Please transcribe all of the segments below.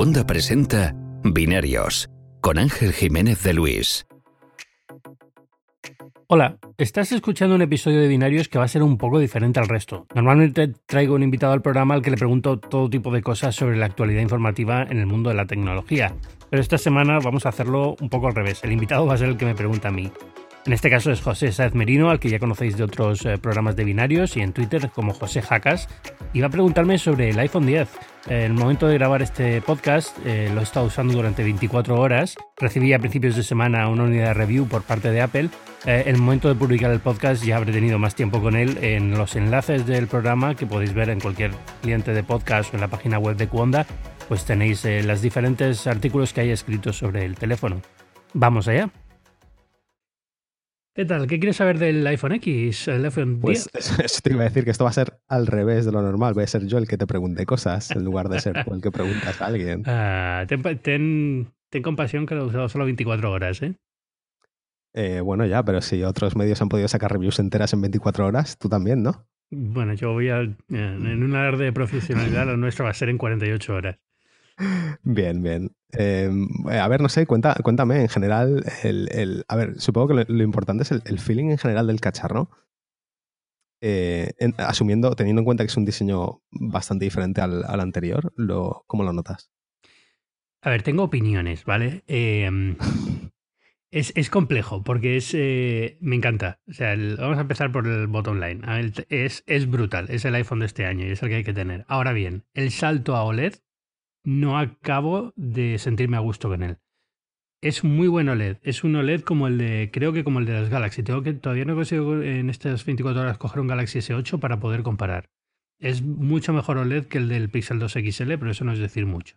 Wanda presenta Binarios con Ángel Jiménez de Luis. Hola, estás escuchando un episodio de Binarios que va a ser un poco diferente al resto. Normalmente traigo un invitado al programa al que le pregunto todo tipo de cosas sobre la actualidad informativa en el mundo de la tecnología. Pero esta semana vamos a hacerlo un poco al revés. El invitado va a ser el que me pregunta a mí. En este caso es José Saez Merino, al que ya conocéis de otros eh, programas de binarios y en Twitter como José Jacas, y va a preguntarme sobre el iPhone 10. El momento de grabar este podcast eh, lo he estado usando durante 24 horas. Recibí a principios de semana una unidad de review por parte de Apple. Eh, el momento de publicar el podcast ya habré tenido más tiempo con él en los enlaces del programa que podéis ver en cualquier cliente de podcast o en la página web de Cuonda. Pues tenéis los diferentes artículos que hay escritos sobre el teléfono. Vamos allá. ¿Qué tal? ¿Qué quieres saber del iPhone X, el iPhone 10? Pues eso te iba a decir que esto va a ser al revés de lo normal. Voy a ser yo el que te pregunte cosas en lugar de ser tú el que preguntas a alguien. Ah, ten, compasión que lo he usado solo 24 horas, ¿eh? ¿eh? Bueno, ya, pero si otros medios han podido sacar reviews enteras en 24 horas, tú también, ¿no? Bueno, yo voy a. En un alarde de profesionalidad, lo nuestro va a ser en 48 horas. Bien, bien. Em, a ver, no sé, cuenta, cuéntame en general. El, a ver, supongo que lo, importante es el, feeling en general del cacharro. Eh, asumiendo, teniendo en cuenta que es un diseño bastante diferente al, anterior, lo, ¿cómo lo notas? A ver, tengo opiniones, ¿vale? Em, es, complejo porque es. Eh, me encanta. O sea, vamos a empezar por el bottom line. es, es brutal. Es el iPhone de este año y es el que hay que tener. Ahora bien, el salto a OLED no acabo de sentirme a gusto con él. Es muy buen OLED. Es un OLED como el de, creo que como el de las Galaxy. Tengo que, todavía no consigo en estas 24 horas coger un Galaxy S8 para poder comparar. Es mucho mejor OLED que el del Pixel 2 XL, pero eso no es decir mucho.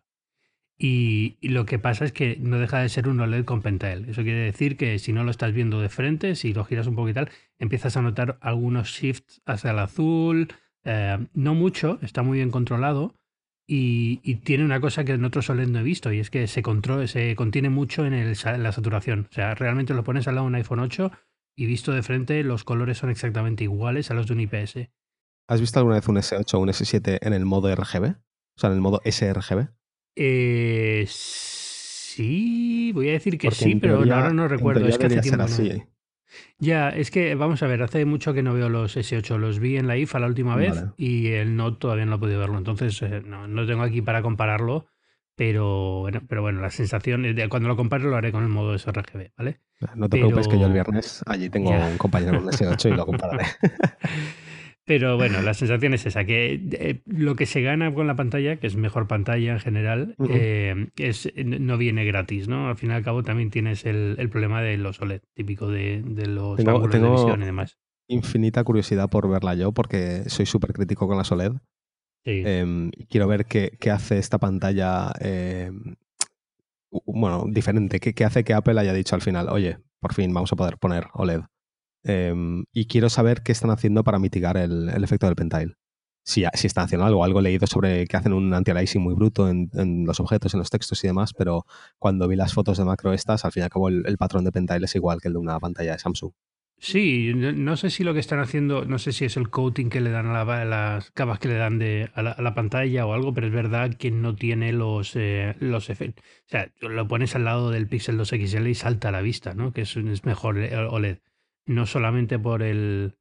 Y, lo que pasa es que no deja de ser un OLED con Pentael. Eso quiere decir que si no lo estás viendo de frente, si lo giras un poco y tal, empiezas a notar algunos shifts hacia el azul. Eh, no mucho, está muy bien controlado, y, tiene una cosa que en otros OLED no he visto y es que se, control, se contiene mucho en, el, la saturación. O sea, realmente lo pones al lado de un iPhone 8 y visto de frente los colores son exactamente iguales a los de un IPS. ¿Has visto alguna vez un S8 o un S7 en el modo RGB? O sea, en el modo sRGB. Eh, sí, voy a decir que sí, pero ahora no recuerdo. Es que hace tiempo. Así. Ya, es que vamos a ver, hace mucho que no veo los S8, los vi en la IFA la última vez y el Note todavía no he podido verlo, entonces eh, no, no tengo aquí para compararlo, pero bueno, pero bueno, la sensación, de, cuando lo compare lo haré con el modo sRGB, ¿vale? No te preocupes que yo el viernes allí tengo un compañero con S8 y lo compararé. Pero bueno, la sensación es esa, que eh, lo que se gana con la pantalla, que es mejor pantalla en general, eh, es, no viene gratis, ¿no? Al fin y al cabo también tienes el, problema de los OLED, típico de, los ángulos de visión y demás. Infinita curiosidad por verla yo, porque soy súper crítico con las OLED. Em, quiero ver qué, hace esta pantalla, em, bueno, diferente. ¿Qué, ¿Qué hace que Apple haya dicho al final, oye, por fin vamos a poder poner OLED? Em, y quiero saber qué están haciendo para mitigar el, efecto del pentile. Si, si, están haciendo algo, algo leído sobre que hacen un anti-aliasing muy bruto en, los objetos, en los textos y demás, pero cuando vi las fotos de macro estas, al fin y al cabo el, patrón de pentile es igual que el de una pantalla de Samsung. Sí, no, sé si lo que están haciendo, no sé si es el coating que le dan a, las capas que le dan de, a, la, pantalla o algo, pero es verdad que no tiene los, eh, los efectos. O sea, lo pones al lado del Pixel 2 XL y salta a la vista, ¿no? Que es, es mejor OLED no solamente por el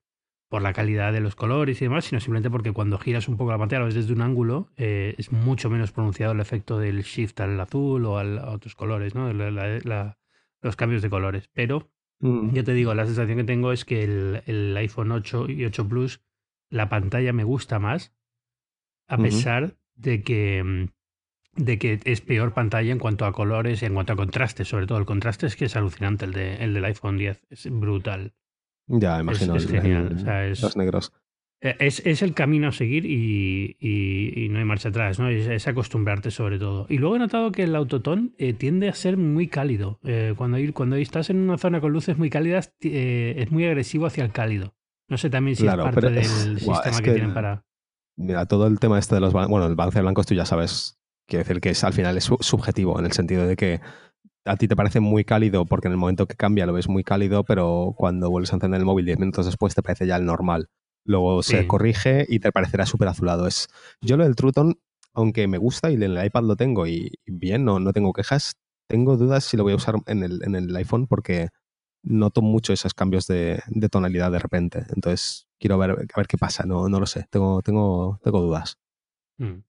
por la calidad de los colores y demás, sino simplemente porque cuando giras un poco la pantalla, lo ves desde un ángulo, eh, es mucho menos pronunciado el efecto del shift al azul o a otros colores, ¿no? los cambios de colores. Pero mm. yo te digo, la sensación que tengo es que el, el, iPhone 8 y 8 Plus, la pantalla me gusta más, a pesar de que mm, de que es peor pantalla en cuanto a colores y en cuanto a contrastes, sobre todo el contraste es que es alucinante el, de, el del iPhone 10, es brutal. Ya, imagino. Es, genial. los negros. E, es, es, el camino a seguir y, y, no hay marcha atrás, ¿no? Es, acostumbrarte sobre todo. Y luego he notado que el autotón eh, tiende a ser muy cálido. Eh, cuando, cuando estás en una zona con luces muy cálidas, eh, es muy agresivo hacia el cálido. No sé también si es parte del sistema que, tienen para... Mira, todo el tema este de los... Bueno, el balance de blancos tú ya sabes Quiero decir que es, al final es subjetivo, en el sentido de que a ti te parece muy cálido porque en el momento que cambia lo ves muy cálido, pero cuando vuelves a encender el móvil 10 minutos después te parece ya el normal. Luego se corrige y te parecerá súper azulado. Es, yo lo del Truton aunque me gusta y en el iPad lo tengo y bien, no, no tengo quejas, tengo dudas si lo voy a usar en el, en el iPhone porque noto mucho esos cambios de, tonalidad de repente. Entonces, quiero ver, a ver qué pasa, no, no lo sé, tengo, tengo, tengo dudas. Mm.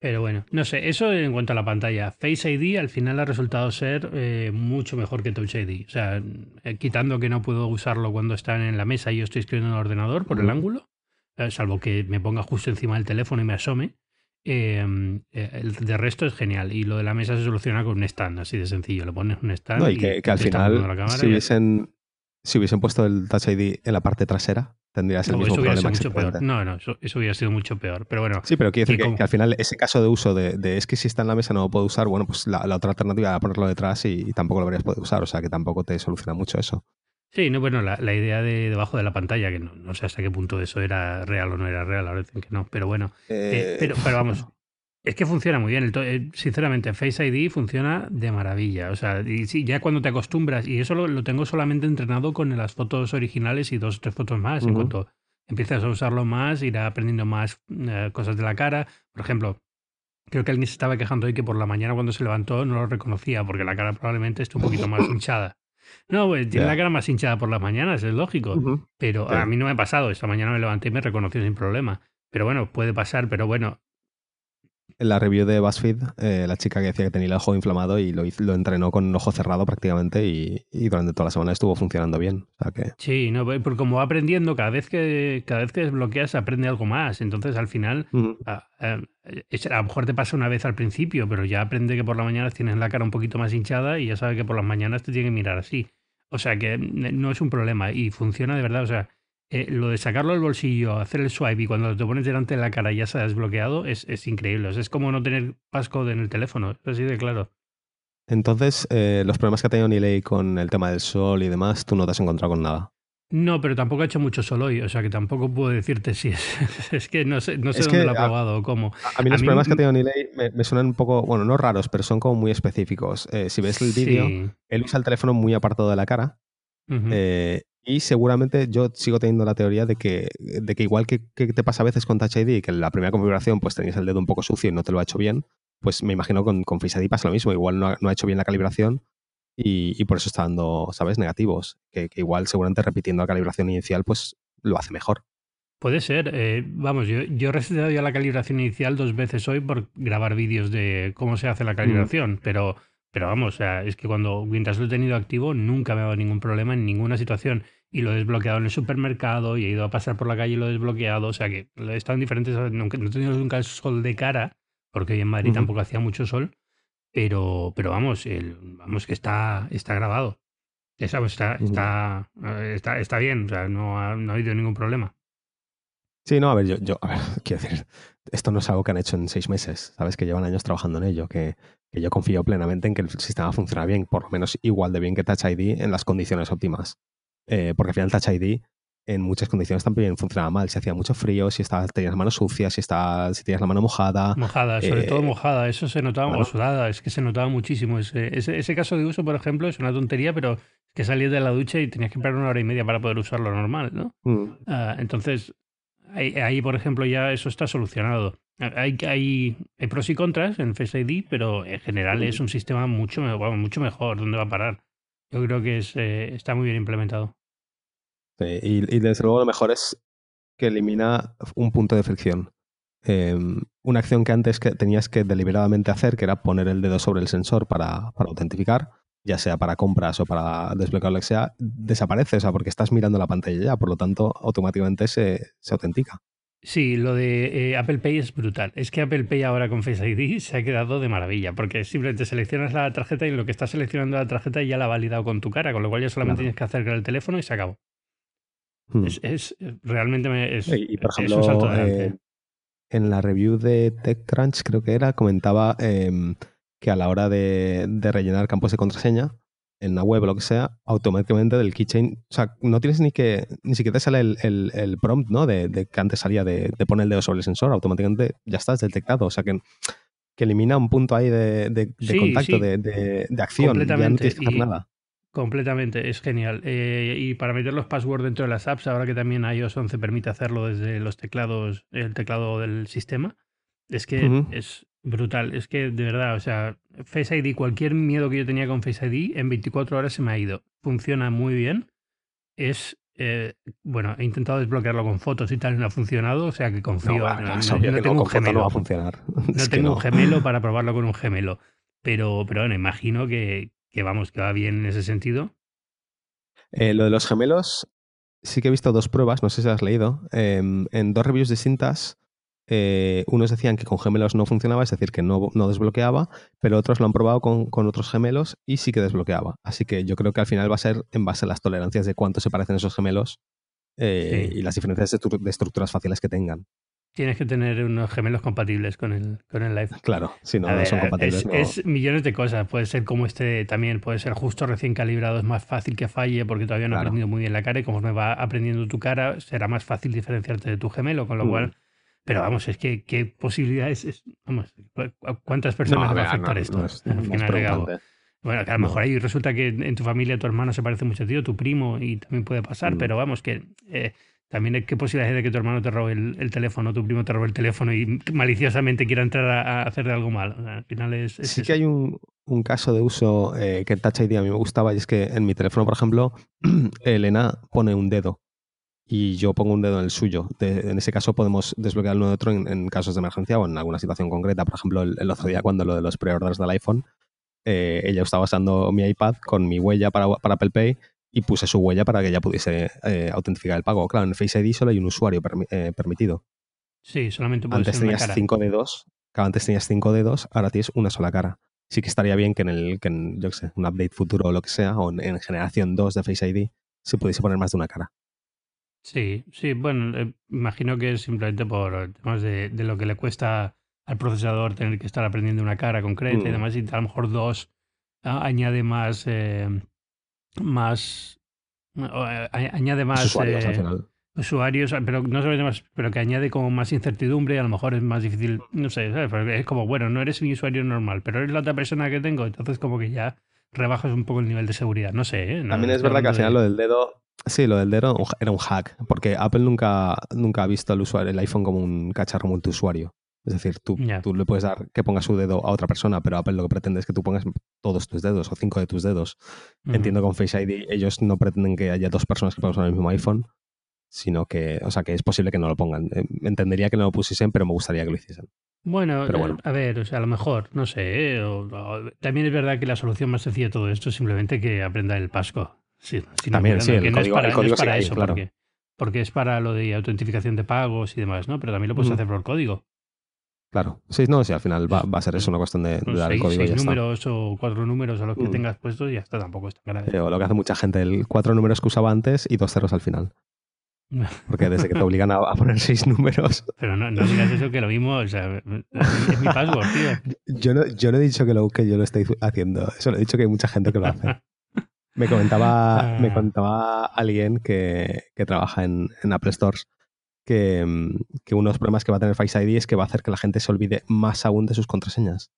Pero bueno, no sé, eso en cuanto a la pantalla. Face ID al final ha resultado ser eh, mucho mejor que Touch ID. O sea, eh, quitando que no puedo usarlo cuando están en la mesa y yo estoy escribiendo en el ordenador por el ángulo, eh, salvo que me ponga justo encima del teléfono y me asome. Em, el de resto es genial. Y lo de la mesa se soluciona con un stand, así de sencillo. Le pones un stand. y, que, al final, si hubiesen, si hubiesen puesto el Touch ID en la parte trasera, tendrías el mismo problema. Mucho peor. No, no, eso, hubiera sido mucho peor. Pero bueno. Sí, pero quiero decir que, al final ese caso de uso de, es que si está en la mesa no lo puedo usar, bueno, pues la, otra alternativa era ponerlo detrás y, tampoco lo habrías podido usar. O sea que tampoco te soluciona mucho eso. Sí, no, bueno, la, idea de debajo de la pantalla, que no, sé hasta qué punto eso era real o no era real, ahora dicen que no, pero bueno. Eh, pero, pero vamos, es que funciona muy bien. Eh, sinceramente, Face ID funciona de maravilla. O sea, y sí, ya cuando te acostumbras, y eso lo, tengo solamente entrenado con las fotos originales y dos o tres fotos más. En cuanto empiezas a usarlo más, irá aprendiendo más eh, cosas de la cara. Por ejemplo, creo que alguien se estaba quejando hoy que por la mañana cuando se levantó no lo reconocía porque la cara probablemente esté un poquito más hinchada. No, pues tiene la cara más hinchada por las mañanas, es lógico. Pero a mí no me ha pasado. Esta mañana me levanté y me reconoció sin problema. Pero bueno, puede pasar, pero bueno, en la review de BuzzFeed, eh, la chica que decía que tenía el ojo inflamado y lo, lo entrenó con un ojo cerrado prácticamente y, durante toda la semana estuvo funcionando bien. que... Sí, no, porque como va aprendiendo, cada vez que cada vez que desbloqueas aprende algo más. Entonces al final, a, lo mejor te pasa una vez al principio, pero ya aprende que por la mañana tienes la cara un poquito más hinchada y ya sabe que por las mañanas te tiene que mirar así. O sea que no es un problema y funciona de verdad. O sea, eh, lo de sacarlo del bolsillo, hacer el swipe y cuando te pones delante de la cara ya se ha desbloqueado es, es increíble. es como no tener passcode en el teléfono, es así de claro. Entonces, eh, los problemas que ha tenido Nilay con el tema del sol y demás, tú no te has encontrado con nada. No, pero tampoco ha hecho mucho sol hoy, o sea que tampoco puedo decirte si es. es que no sé, no sé dónde lo ha probado o cómo. A, mí los problemas que ha tenido Nilay me, suenan un poco, bueno, no raros, pero son como muy específicos. Eh, si ves el vídeo, él usa el teléfono muy apartado de la cara. Y seguramente yo sigo teniendo la teoría de que, de que igual que, te pasa a veces con Touch ID, que en la primera configuración pues tenías el dedo un poco sucio y no te lo ha hecho bien, pues me imagino con, con Face ID pasa lo mismo. Igual no ha, no ha hecho bien la calibración y, por eso está dando, ¿sabes?, negativos. Que, igual seguramente repitiendo la calibración inicial pues lo hace mejor. Puede ser. Eh, vamos, yo, yo he resetado ya la calibración inicial dos veces hoy por grabar vídeos de cómo se hace la mm. calibración, pero pero vamos, o sea, es que cuando mientras lo he tenido activo nunca me ha dado ningún problema en ninguna situación. Y lo he desbloqueado en el supermercado y he ido a pasar por la calle y lo he desbloqueado. O sea que he estado en diferentes. Nunca, no he tenido nunca el sol de cara, porque hoy en Madrid tampoco hacía mucho sol. Pero, pero vamos, el, vamos que está, está grabado. Esa, está, está, está, está bien, o sea, no ha, no ha habido ningún problema. Sí, no, a ver, yo, yo a ver, quiero decir, esto no es algo que han hecho en seis meses, sabes que llevan años trabajando en ello, que, que yo confío plenamente en que el sistema funciona bien, por lo menos igual de bien que Touch ID en las condiciones óptimas. Eh, porque al final Touch ID en muchas condiciones también funcionaba mal. Si hacía mucho frío, si estaba, tenías la mano sucia, si, está, si tenías la mano mojada. Mojada, sobre todo eh, mojada. Eso se notaba, o sudada, es que se notaba muchísimo. Ese, ese, caso de uso, por ejemplo, es una tontería, pero es que salías de la ducha y tenías que esperar una hora y media para poder usarlo normal, ¿no? Mm. Ah, entonces, ahí, por ejemplo, ya eso está solucionado. Hay, pros y contras en Face ID, pero en general es un sistema mucho, mucho mejor. ¿Dónde va a parar? Yo creo que es, eh, está muy bien implementado. Y, desde luego lo mejor es que elimina un punto de fricción. Em, una acción que antes que tenías que deliberadamente hacer, que era poner el dedo sobre el sensor para, para autentificar, ya sea para compras o para desbloquear lo que sea, desaparece, o sea, porque estás mirando la pantalla ya, por lo tanto, automáticamente se autentica. Sí, lo de eh, Apple Pay es brutal. Es que Apple Pay ahora con Face ID se ha quedado de maravilla, porque simplemente seleccionas la tarjeta y lo que estás seleccionando la tarjeta ya la ha validado con tu cara, con lo cual ya solamente tienes que acercar el teléfono y se acabó. Hmm. Es, realmente es, y, por ejemplo, un salto eh, en la review de TechCrunch creo que era, comentaba em, que a la hora de, rellenar campos de contraseña, en la web o lo que sea, automáticamente del keychain, o sea, no tienes ni que, ni siquiera te sale el, el, prompt, ¿no? De, que antes salía de, poner el dedo sobre el sensor, automáticamente ya estás detectado, o sea que, que elimina un punto ahí de, contacto, de, acción, Completamente. ya no tienes que hacer nada. Completamente, es genial. Eh, y para meter los passwords dentro de las apps, ahora que también iOS 11 permite hacerlo desde los teclados, el teclado del sistema, Es que es brutal. Es que de verdad, o sea, Face ID, cualquier miedo que yo tenía con Face ID, en 24 horas se me ha ido. Funciona muy bien. Es eh, bueno, he intentado desbloquearlo con fotos y tal, no ha funcionado, o sea que confío. No, tengo un gemelo. va a funcionar. No tengo un gemelo para probarlo con un gemelo. Pero, pero bueno, imagino que, que vamos, que va bien en ese sentido. Eh, lo de los gemelos, sí que he visto dos pruebas, no sé si has leído. Em, en dos reviews distintas eh, unos decían que con gemelos no funcionaba, es decir, que no, no desbloqueaba, pero otros lo han probado con, con, otros gemelos y sí que desbloqueaba. Así que yo creo que al final va a ser en base a las tolerancias de cuánto se parecen esos gemelos eh, y las diferencias de, estructuras fáciles que tengan. Tienes que tener unos gemelos compatibles con el, con el Live. Claro, si no, no son compatibles. Es, millones de cosas. Puede ser como este también, puede ser justo recién calibrado, es más fácil que falle porque todavía no ha aprendido muy bien la cara y como me va aprendiendo tu cara, será más fácil diferenciarte de tu gemelo, con lo mm. cual pero vamos, es que qué posibilidades, es, vamos, ¿cuántas personas va a afectar esto? Bueno, que a lo mejor ahí resulta que en tu familia tu hermano se parece mucho a ti, tu primo, y también puede pasar, mm. pero vamos, que eh, también hay qué posibilidades de que tu hermano te robe el, teléfono, tu primo te robe el teléfono y maliciosamente quiera entrar a, hacer de algo malo. al final es, sí que hay un, un, caso de uso eh, que en Touch ID a mí me gustaba y es que en mi teléfono, por ejemplo, Elena pone un dedo y yo pongo un dedo en el suyo. en ese caso podemos desbloquear uno de otro en, casos de emergencia o en alguna situación concreta. Por ejemplo, el, otro día cuando lo de los preorders del iPhone, eh, ella estaba usando mi iPad con mi huella para, para, Apple Pay y puse su huella para que ella pudiese eh, autentificar el pago. Claro, en Face ID solo hay un usuario eh, permitido. Sí, solamente puede Antes tenías cinco dedos, antes tenías cinco dedos, ahora tienes una sola cara. Sí que estaría bien que en el, que en, yo sé, un update futuro o lo que sea, o en, en generación 2 de Face ID, se pudiese poner más de una cara. Sí, sí, bueno, eh, imagino que es simplemente por temas de, de, lo que le cuesta al procesador tener que estar aprendiendo una cara concreta y mm. demás, y a lo mejor dos añade más, eh, más, eh, añade más usuarios, usuarios, pero no solamente más, pero que añade como más incertidumbre y a lo mejor es más difícil, no sé, es como, bueno, no eres mi usuario normal, pero eres la otra persona que tengo, entonces como que ya rebajas un poco el nivel de seguridad, no sé. También es verdad que al final lo del dedo Sí, lo del dedo era un hack, porque Apple nunca, nunca ha visto el, usuario, el iPhone como un cacharro multiusuario. Es decir, tú, tú le puedes dar que ponga su dedo a otra persona, pero Apple lo que pretende es que tú pongas todos tus dedos o cinco de tus dedos. Entiendo que con Face ID ellos no pretenden que haya dos personas que pongan el mismo iPhone, sino que, o sea, que es posible que no lo pongan. Eh, entendería que no lo pusiesen, pero me gustaría que lo hiciesen. Bueno, eh, a ver, o sea, a lo mejor, no sé. Eh, también es verdad que la solución más sencilla de todo esto es simplemente que aprenda el Pasco. Sí, también, sí, el código, es para, eso, claro. porque, es para lo de autentificación de pagos y demás, ¿no? Pero también lo puedes hacer por código. Claro, sí, no, sí, al final va, a ser eso una cuestión de, dar el código. Seis números o cuatro números a los que mm. tengas puestos y ya está, tampoco es tan grave. lo que hace mucha gente, el cuatro números que usaba antes y dos ceros al final. Porque desde que te obligan a, poner seis números. Pero no, no, digas eso que lo mismo, o sea, es mi password, tío. Yo no, yo no he dicho que, lo, que yo lo estoy haciendo, eso lo he dicho que hay mucha gente que lo hace. Me comentaba, me ah. comentaba alguien que, que trabaja en, en, Apple Stores que, mm, que uno de los problemas que va a tener Face ID es que va a hacer que la gente se olvide más aún de sus contraseñas.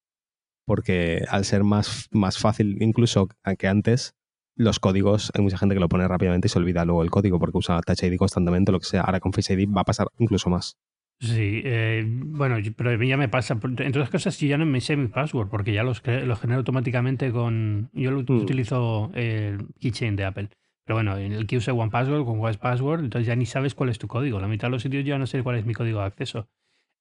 Porque al ser más, más fácil incluso que antes, los códigos, hay mucha gente que lo pone rápidamente y se olvida luego el código porque usa Touch ID constantemente, lo que sea. Ahora con Face ID va a pasar incluso más. Sí, eh, bueno, pero a mí ya me pasa. Entre otras cosas, yo ya no me sé mi password porque ya los, los genero automáticamente con. Yo lo, mm. utilizo el Keychain de Apple. Pero bueno, en el que use One Password con One Password, entonces ya ni sabes cuál es tu código. La mitad de los sitios ya no sé cuál es mi código de acceso.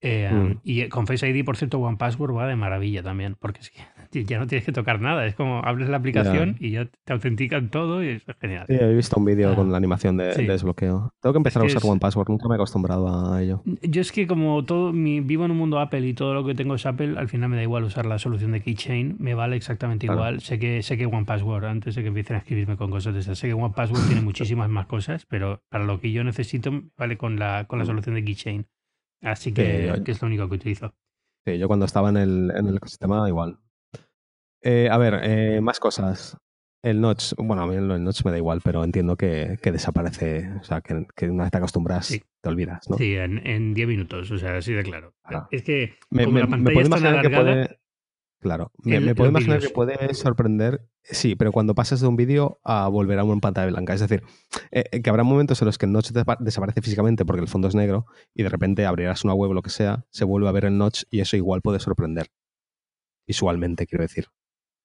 Eh, mm. Y con Face ID, por cierto, One Password va de maravilla también, porque es que ya no tienes que tocar nada. Es como abres la aplicación y ya te autentican todo y es genial. Sí, he visto un vídeo ah. con la animación de, desbloqueo. Tengo que empezar a usar One Password, nunca me he acostumbrado a ello. Yo es que como todo mi, vivo en un mundo Apple y todo lo que tengo es Apple, al final me da igual usar la solución de Keychain, me vale exactamente igual. Sé que sé que One Password, antes de que empiecen a escribirme con cosas de esas, sé que One Password tiene muchísimas más cosas, pero para lo que yo necesito, vale con la, con la mm. solución de Keychain. Así que, es lo único que utilizo. Sí, yo cuando estaba en el, en el ecosistema igual. Eh, a ver, eh, más cosas. El notch, bueno, a mí el notch me da igual, pero entiendo que, que desaparece, o sea, que, que, una vez te acostumbras, te olvidas, ¿no? Sí, en 10 minutos, o sea, así de claro. Es que me, como la pantalla está alargada, Claro, me, puedo imaginar que puede sorprender, sí, pero cuando pasas de un vídeo a volver a una pantalla blanca. Es decir, eh, eh, que habrá momentos en los que el notch desaparece físicamente porque el fondo es negro y de repente abrirás una web o lo que sea, se vuelve a ver el notch y eso igual puede sorprender. Visualmente, quiero decir.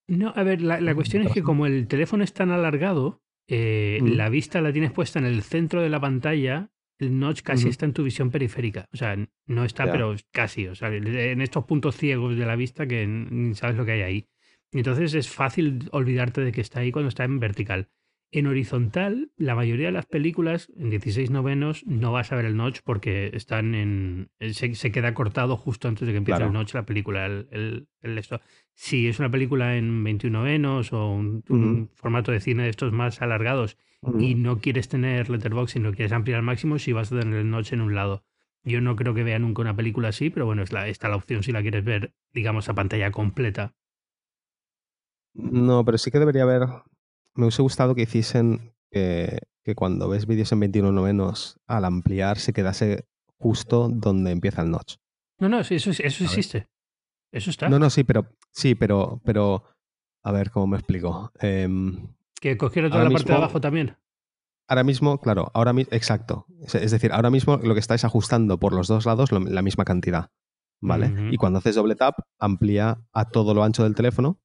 No, a ver, la, cuestión es que como el teléfono es tan alargado, eh, la vista la tienes puesta en el centro de la pantalla el notch casi está en tu visión periférica. O sea, no está, pero casi. O sea, en estos puntos ciegos de la vista que ni sabes lo que hay ahí. Entonces es fácil olvidarte de que está ahí cuando está en vertical. En horizontal, la mayoría de las películas en 16 novenos no vas a ver el notch porque están en. Se, queda cortado justo antes de que empiece el notch la película. El, el, esto. Si es una película en 21 novenos o un, formato de cine de estos más alargados y no quieres tener letterbox y no quieres ampliar al máximo, si vas a tener el notch en un lado. Yo no creo que vea nunca una película así, pero bueno, es la, está la opción si la quieres ver, digamos, a pantalla completa. No, pero sí que debería haber. Me hubiese gustado que hiciesen que, cuando ves vídeos en 21 novenos, al ampliar se quedase justo donde empieza el notch. No, no, eso, eso existe. Eso está. No, no, sí, pero sí, pero, pero a ver cómo me explico. Em, que cogiera toda la parte de abajo también. Ahora mismo, claro, ahora mismo, exacto. Es decir, ahora mismo lo que estáis ajustando por los dos lados la misma cantidad. ¿Vale? Y cuando haces doble tap, amplía a todo lo ancho del teléfono.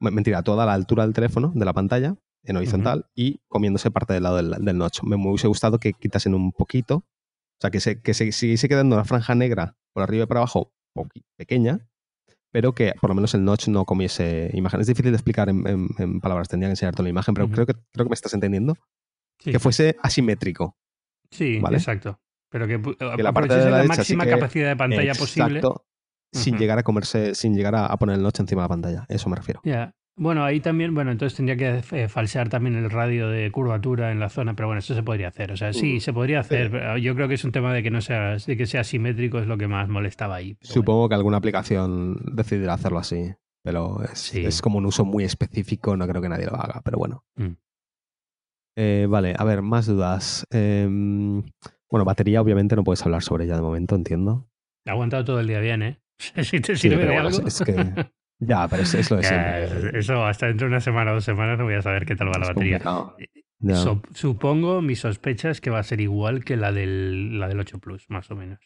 Mentira, a toda la altura del teléfono, de la pantalla, en horizontal, y comiéndose parte del lado del, notch. Me hubiese gustado que quitasen un poquito. O sea, que, se, que se, siguiese quedando una franja negra por arriba y por abajo, pequeña, pero que por lo menos el notch no comiese imagen. Es difícil de explicar en, palabras, tendría que enseñarte la imagen, pero creo, que, creo que me estás entendiendo. Que fuese asimétrico. Sí, exacto. Pero que, la parte de la, máxima capacidad de pantalla posible. Sin llegar a comerse, sin llegar a, poner el notch encima de la pantalla. Eso me refiero. Ya. Bueno, ahí también, bueno, entonces tendría que eh, falsear también el radio de curvatura en la zona, pero bueno, eso se podría hacer. O sea, sí, mm, se podría hacer. Pero yo creo que es un tema de que no sea, de que sea simétrico es lo que más molestaba ahí. Supongo que alguna aplicación decidirá hacerlo así, pero es, como un uso muy específico, no creo que nadie lo haga, pero bueno. Mm. Eh, vale, a ver, más dudas. Em, bueno, batería obviamente no puedes hablar sobre ella de momento, entiendo. Ha aguantado todo el día bien, ¿eh? si te sirve de algo. Es que Ya, pero es, lo de siempre. Eso hasta dentro de una semana o dos semanas no voy a saber qué tal va la batería. supongo, mi sospecha es que va a ser igual que la del, la del 8 Plus, más o menos.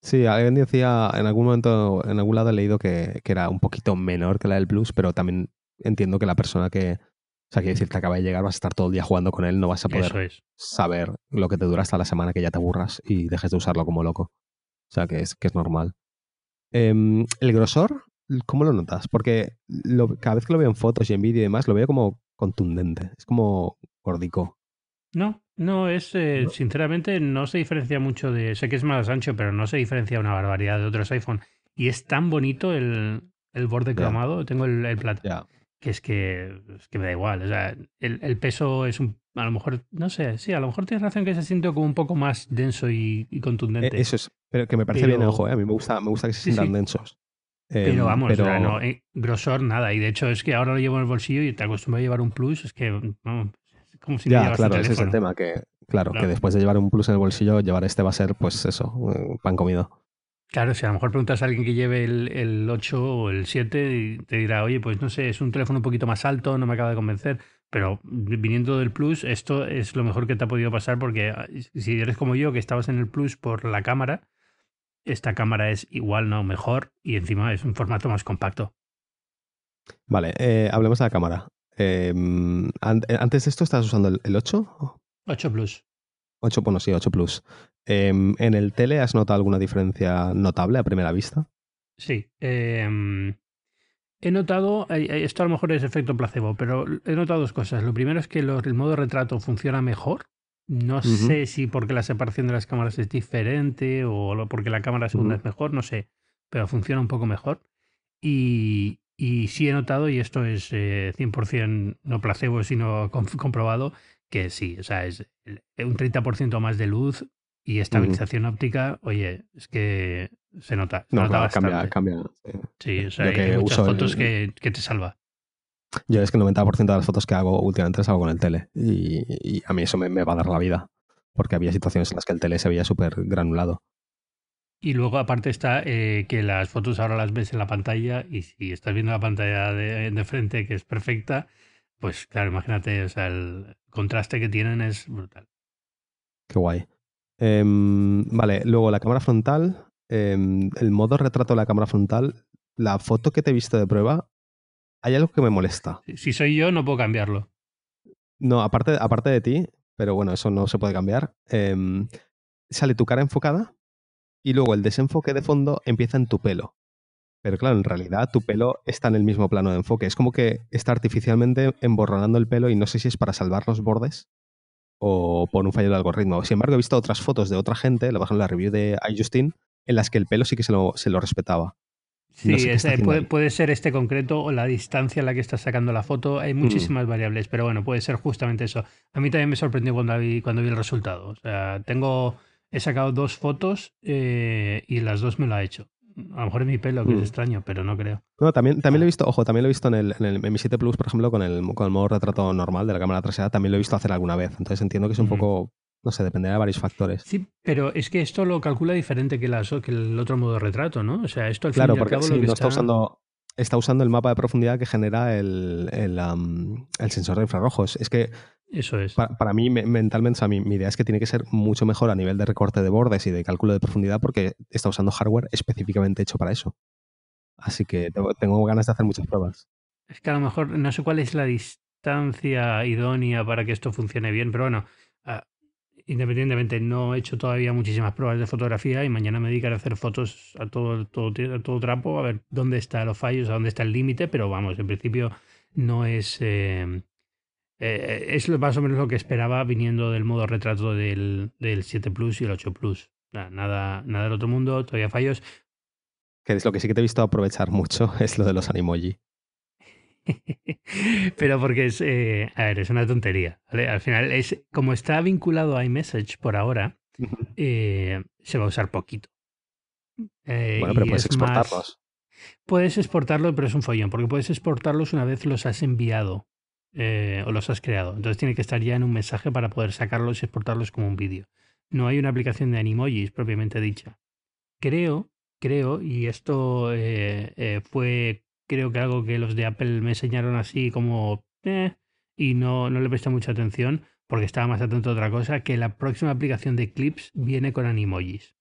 Sí, alguien decía, en algún momento, en algún lado he leído que, que, era un poquito menor que la del Plus, pero también entiendo que la persona que, o sea, quiere decir, que acaba de llegar, vas a estar todo el día jugando con él, no vas a poder saber lo que te dura hasta la semana que ya te aburras y dejes de usarlo como loco. O sea, que es, que es normal. Em, el grosor, ¿Cómo lo notas? Porque cada vez que lo veo en fotos y en vídeo y demás, lo veo como contundente. Es como gordico. No, no, es eh, sinceramente no se diferencia mucho de. Sé que es más ancho, pero no se diferencia una barbaridad de otros iPhone. Y es tan bonito el, el borde cromado. Tengo el, el plata. Que es que, es que me da igual. O sea, el, el, peso es un. A lo mejor, no sé, sí, a lo mejor tienes razón que se siente como un poco más denso y, e, contundente. eso es, pero que me parece bien el ojo, ¿eh? A mí me gusta, me gusta que se sientan densos. Pero em, vamos, no, eh, grosor nada. Y de hecho es que ahora lo llevo en el bolsillo y te acostumbro a llevar un plus. Es que, como si Ya, claro, ese es el tema. Que, claro, que después de llevar un plus en el bolsillo, llevar este va a ser, pues eso, pan comido. Claro, si a lo mejor preguntas a alguien que lleve el, el 8 o el 7 y te dirá, oye, pues no sé, es un teléfono un poquito más alto, no me acaba de convencer. Pero viniendo del Plus, esto es lo mejor que te ha podido pasar porque ah, si eres como yo, que estabas en el Plus por la cámara, esta cámara es igual, no mejor, y encima es un formato más compacto. Vale, eh, hablemos de la cámara. Em, eh, antes de esto, ¿estabas usando el, 8? 8 Plus. 8, bueno, sí, 8 Plus. Em, ¿En el tele has notado alguna diferencia notable a primera vista? Sí. Em, he notado, esto a lo mejor es efecto placebo, pero he notado dos cosas. Lo primero es que el modo retrato funciona mejor no sé si porque la separación de las cámaras es diferente o porque la cámara segunda es mejor, no sé, pero funciona un poco mejor. Y, y sí he notado, y esto es 100% eh, no placebo, sino comprobado, que sí, o sea, es un 30% más de luz y estabilización óptica, oye, es que se nota. Se nota bastante. cambia, cambia. Sí, o sea, hay muchas fotos que, que te salva. Yo es que el 90% de las fotos que hago últimamente las hago con el tele. Y, a mí eso me, va a dar la vida. Porque había situaciones en las que el tele se veía súper granulado. Y luego aparte está eh, que las fotos ahora las ves en la pantalla y si estás viendo la pantalla de, de, frente que es perfecta, pues claro, imagínate, o sea, el contraste que tienen es brutal. Qué guay. Em, vale, luego la cámara frontal, em, el modo retrato de la cámara frontal, la foto que te he visto de prueba, hay algo que me molesta. Si soy yo, no puedo cambiarlo. No, aparte, aparte de ti, pero bueno, eso no se puede cambiar. Em, sale tu cara enfocada y luego el desenfoque de fondo empieza en tu pelo. Pero claro, en realidad tu pelo está en el mismo plano de enfoque. Es como que está artificialmente emborronando el pelo y no sé si es para salvar los bordes o por un fallo del algoritmo. Sin embargo, he visto otras fotos de otra gente, lo bajo en la review de iJustin, en las que el pelo sí que se lo, se lo respetaba. Sí, puede, ser este concreto o la distancia en la que estás sacando la foto. Hay mm. muchísimas variables, pero bueno, puede ser justamente eso. A mí también me sorprendió cuando vi, cuando vi el resultado. O sea, tengo, he sacado dos fotos eh, y las dos me lo ha hecho. A lo mejor es mi pelo, que es mm. extraño, pero no creo. No, también, también lo he visto, ojo, también lo he visto en el, en el Mi 7 Plus, por ejemplo, con el, con el modo retrato normal de la cámara trasera, también lo he visto hacer alguna vez. Entonces entiendo que es un poco no sé, dependerá de varios factores. Sí, pero es que esto lo calcula diferente que, que el otro modo de retrato, ¿no? O sea, esto al claro, fin y porque al cabo lo que no está... usando está usando el mapa de profundidad que genera el, el, sensor de infrarrojos. Es que eso es. Para, mí, mentalmente, o sea, mi, idea es que tiene que ser mucho mejor a nivel de recorte de bordes y de cálculo de profundidad porque está usando hardware específicamente hecho para eso. Así que tengo ganas de hacer muchas pruebas. Es que a lo mejor no sé cuál es la distancia idónea para que esto funcione bien, pero bueno, independientemente, no he hecho todavía muchísimas pruebas de fotografía y mañana me dedicaré a hacer fotos a todo, todo, todo trapo, a ver dónde están los fallos, a dónde está el límite, pero vamos, en principio no es... Eh, eh, es más o menos lo que esperaba viniendo del modo retrato del, del 7 Plus y el 8 Plus. Nada, nada del otro mundo, todavía fallos. Que es lo que sí que te he visto aprovechar mucho, es lo de los animoji. Pero porque es, eh, a ver, es una tontería. Al final, es como está vinculado a iMessage por ahora, eh, se va a usar poquito. Eh, bueno, pero puedes exportarlos. puedes exportarlo, pero es un follón, porque puedes exportarlos una vez los has enviado o los has creado. Entonces tiene que estar ya en un mensaje para poder sacarlos y exportarlos como un vídeo. No hay una aplicación de Animojis propiamente dicha. Creo, creo, y esto fue creo que algo que los de Apple me enseñaron así como... Eh, y no, no le presté mucha atención porque estaba más atento a otra cosa, que la próxima aplicación de Clips viene con Animojis.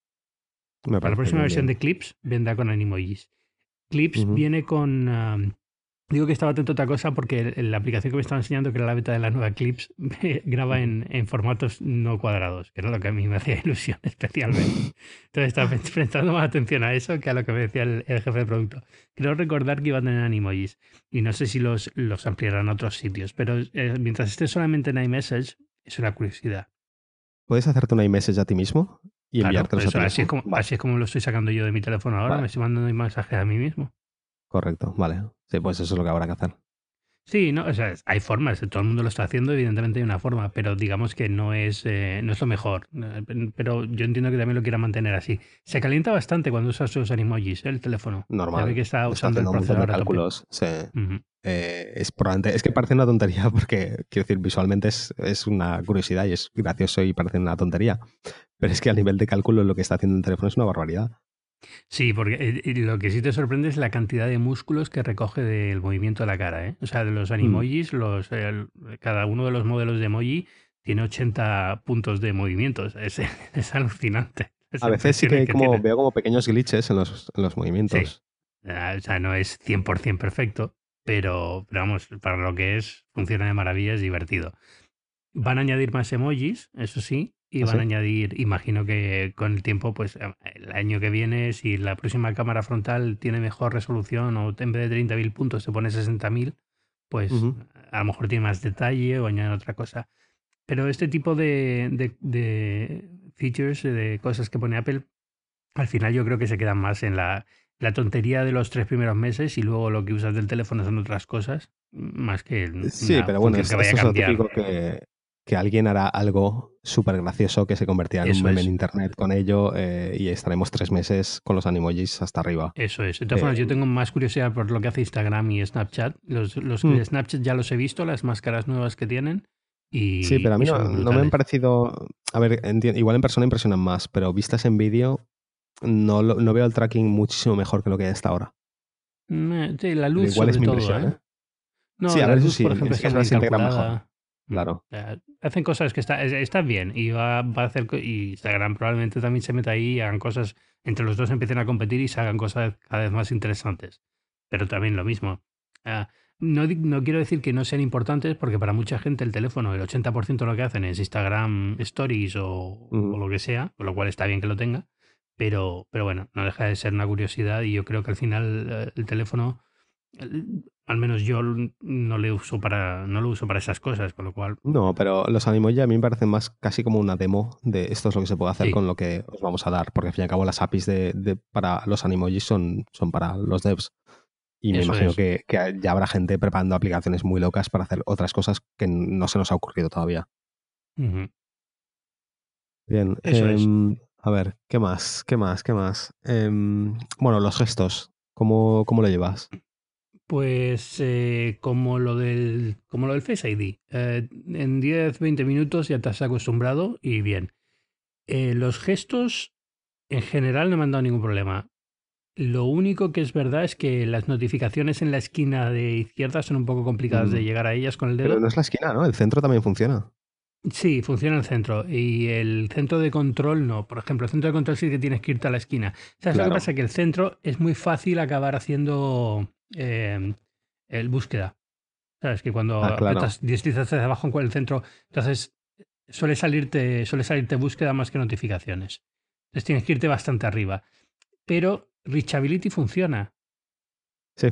Para la próxima versión de Clips vendrá con Animojis. Clips viene con... Digo que estaba atento a otra cosa porque la aplicación que me estaba enseñando, que era la beta de la nueva Clips, graba en, en, formatos no cuadrados, que era lo que a mí me hacía ilusión especialmente. Entonces estaba prestando más atención a eso que a lo que me decía el, jefe de producto. Creo recordar que iba a tener Animojis y no sé si los, los ampliarán a otros sitios, pero eh, mientras esté solamente en iMessage, es una curiosidad. ¿Puedes hacerte un iMessage a ti mismo y enviarte a ti así, es como, así es como lo estoy sacando yo de mi teléfono ahora, me estoy mandando mensajes a mí mismo. Correcto, vale. Sí, pues eso es lo que habrá que hacer. Sí, no, o sea, hay formas, todo el mundo lo está haciendo, evidentemente hay una forma, pero digamos que no es, eh, no es lo mejor. Eh, pero yo entiendo que también lo quiera mantener así. Se calienta bastante cuando usas sus animojis, ¿eh? el teléfono. Normal. que está usando el procesador de cálculos. Sí. es, probablemente, es que parece una tontería porque, quiero decir, visualmente es, es una curiosidad y es gracioso y parece una tontería. Pero es que a nivel de cálculo lo que está haciendo el teléfono es una barbaridad. Sí, porque eh, lo que sí te sorprende es la cantidad de músculos que recoge del movimiento de la cara. ¿eh? O sea, de los mm. animojis, los, cada uno de los modelos de emoji tiene 80 puntos de movimientos. Es, es alucinante. a veces sí que, como, veo como pequeños glitches en los, en los movimientos. Ah, o sea, no es 100% perfecto, pero, pero vamos, para lo que es, funciona de maravilla, es divertido. Van a añadir más emojis, eso sí, y ¿Ah, van a añadir, imagino que con el tiempo, pues eh, el año que viene, si la próxima cámara frontal tiene mejor resolución o en vez de 30.000 puntos se pone 60.000, pues a lo mejor tiene más detalle o añade otra cosa. Pero este tipo de, de, de, features, de cosas que pone Apple, al final yo creo que se quedan más en la, la tontería de los tres primeros meses y luego lo que usas del teléfono son otras cosas, más que... Sí, pero bueno, es, que vaya a cambiar. que que alguien hará algo súper gracioso que se convertirá en un meme en internet con ello eh, y estaremos tres meses con los animojis hasta arriba. Eso es. De todas formas, yo eh, tengo más curiosidad por lo que hace Instagram y Snapchat. Los, los mm. Snapchat ya los he visto, las máscaras nuevas que tienen. Y, sí, pero a mí no, me han parecido. A ver, igual en persona impresionan más, pero vistas en vídeo no, no veo el tracking muchísimo mejor que lo que hay hasta ahora. Mm, sí, la luz igual es mi todo, ¿eh? ¿eh? No, sí, a ver, luz, por ejemplo, es, que mejor. Claro. hacen cosas que están bien y va, va, a hacer y Instagram probablemente también se meta ahí y hagan cosas entre los dos empiecen a competir y se hagan cosas cada vez más interesantes. Pero también lo mismo. Ah, no, no, quiero decir que no sean importantes porque para mucha gente el teléfono, el 80% de lo que hacen es Instagram Stories o, o, lo que sea, con lo cual está bien que lo tenga. Pero, pero bueno, no deja de ser una curiosidad y yo creo que al final eh, el teléfono al menos yo no le uso para no lo uso para esas cosas, con lo cual. No, pero los Animoji a mí me parecen más casi como una demo de esto es lo que se puede hacer con lo que os vamos a dar, porque al fin y al cabo las APIs de, para los Animoji son, son para los devs. Y me imagino que, ya habrá gente preparando aplicaciones muy locas para hacer otras cosas que no se nos ha ocurrido todavía. Bien. Em, a ver, ¿qué más? ¿Qué más? ¿Qué más? Em, bueno, los gestos. ¿Cómo, cómo lo llevas? Pues eh, como, lo del, como lo del Face ID. Eh, en 10, 20 minutos ya te has acostumbrado y bien. Eh, los gestos en general no me han dado ningún problema. Lo único que es verdad es que las notificaciones en la esquina de izquierda son un poco complicadas de mm. llegar a ellas con el dedo. Pero no es la esquina, ¿no? El centro también funciona. Sí, funciona el centro. Y el centro de control no. Por ejemplo, el centro de control sí que tienes que irte a la esquina. ¿Sabes lo que pasa? Que el centro es muy fácil acabar haciendo eh, el búsqueda. ¿Sabes? Que cuando ah, apretas, hacia abajo en el centro, entonces suele salirte, suele salirte búsqueda más que notificaciones. Entonces tienes que irte bastante arriba. Pero Reachability funciona. Sí.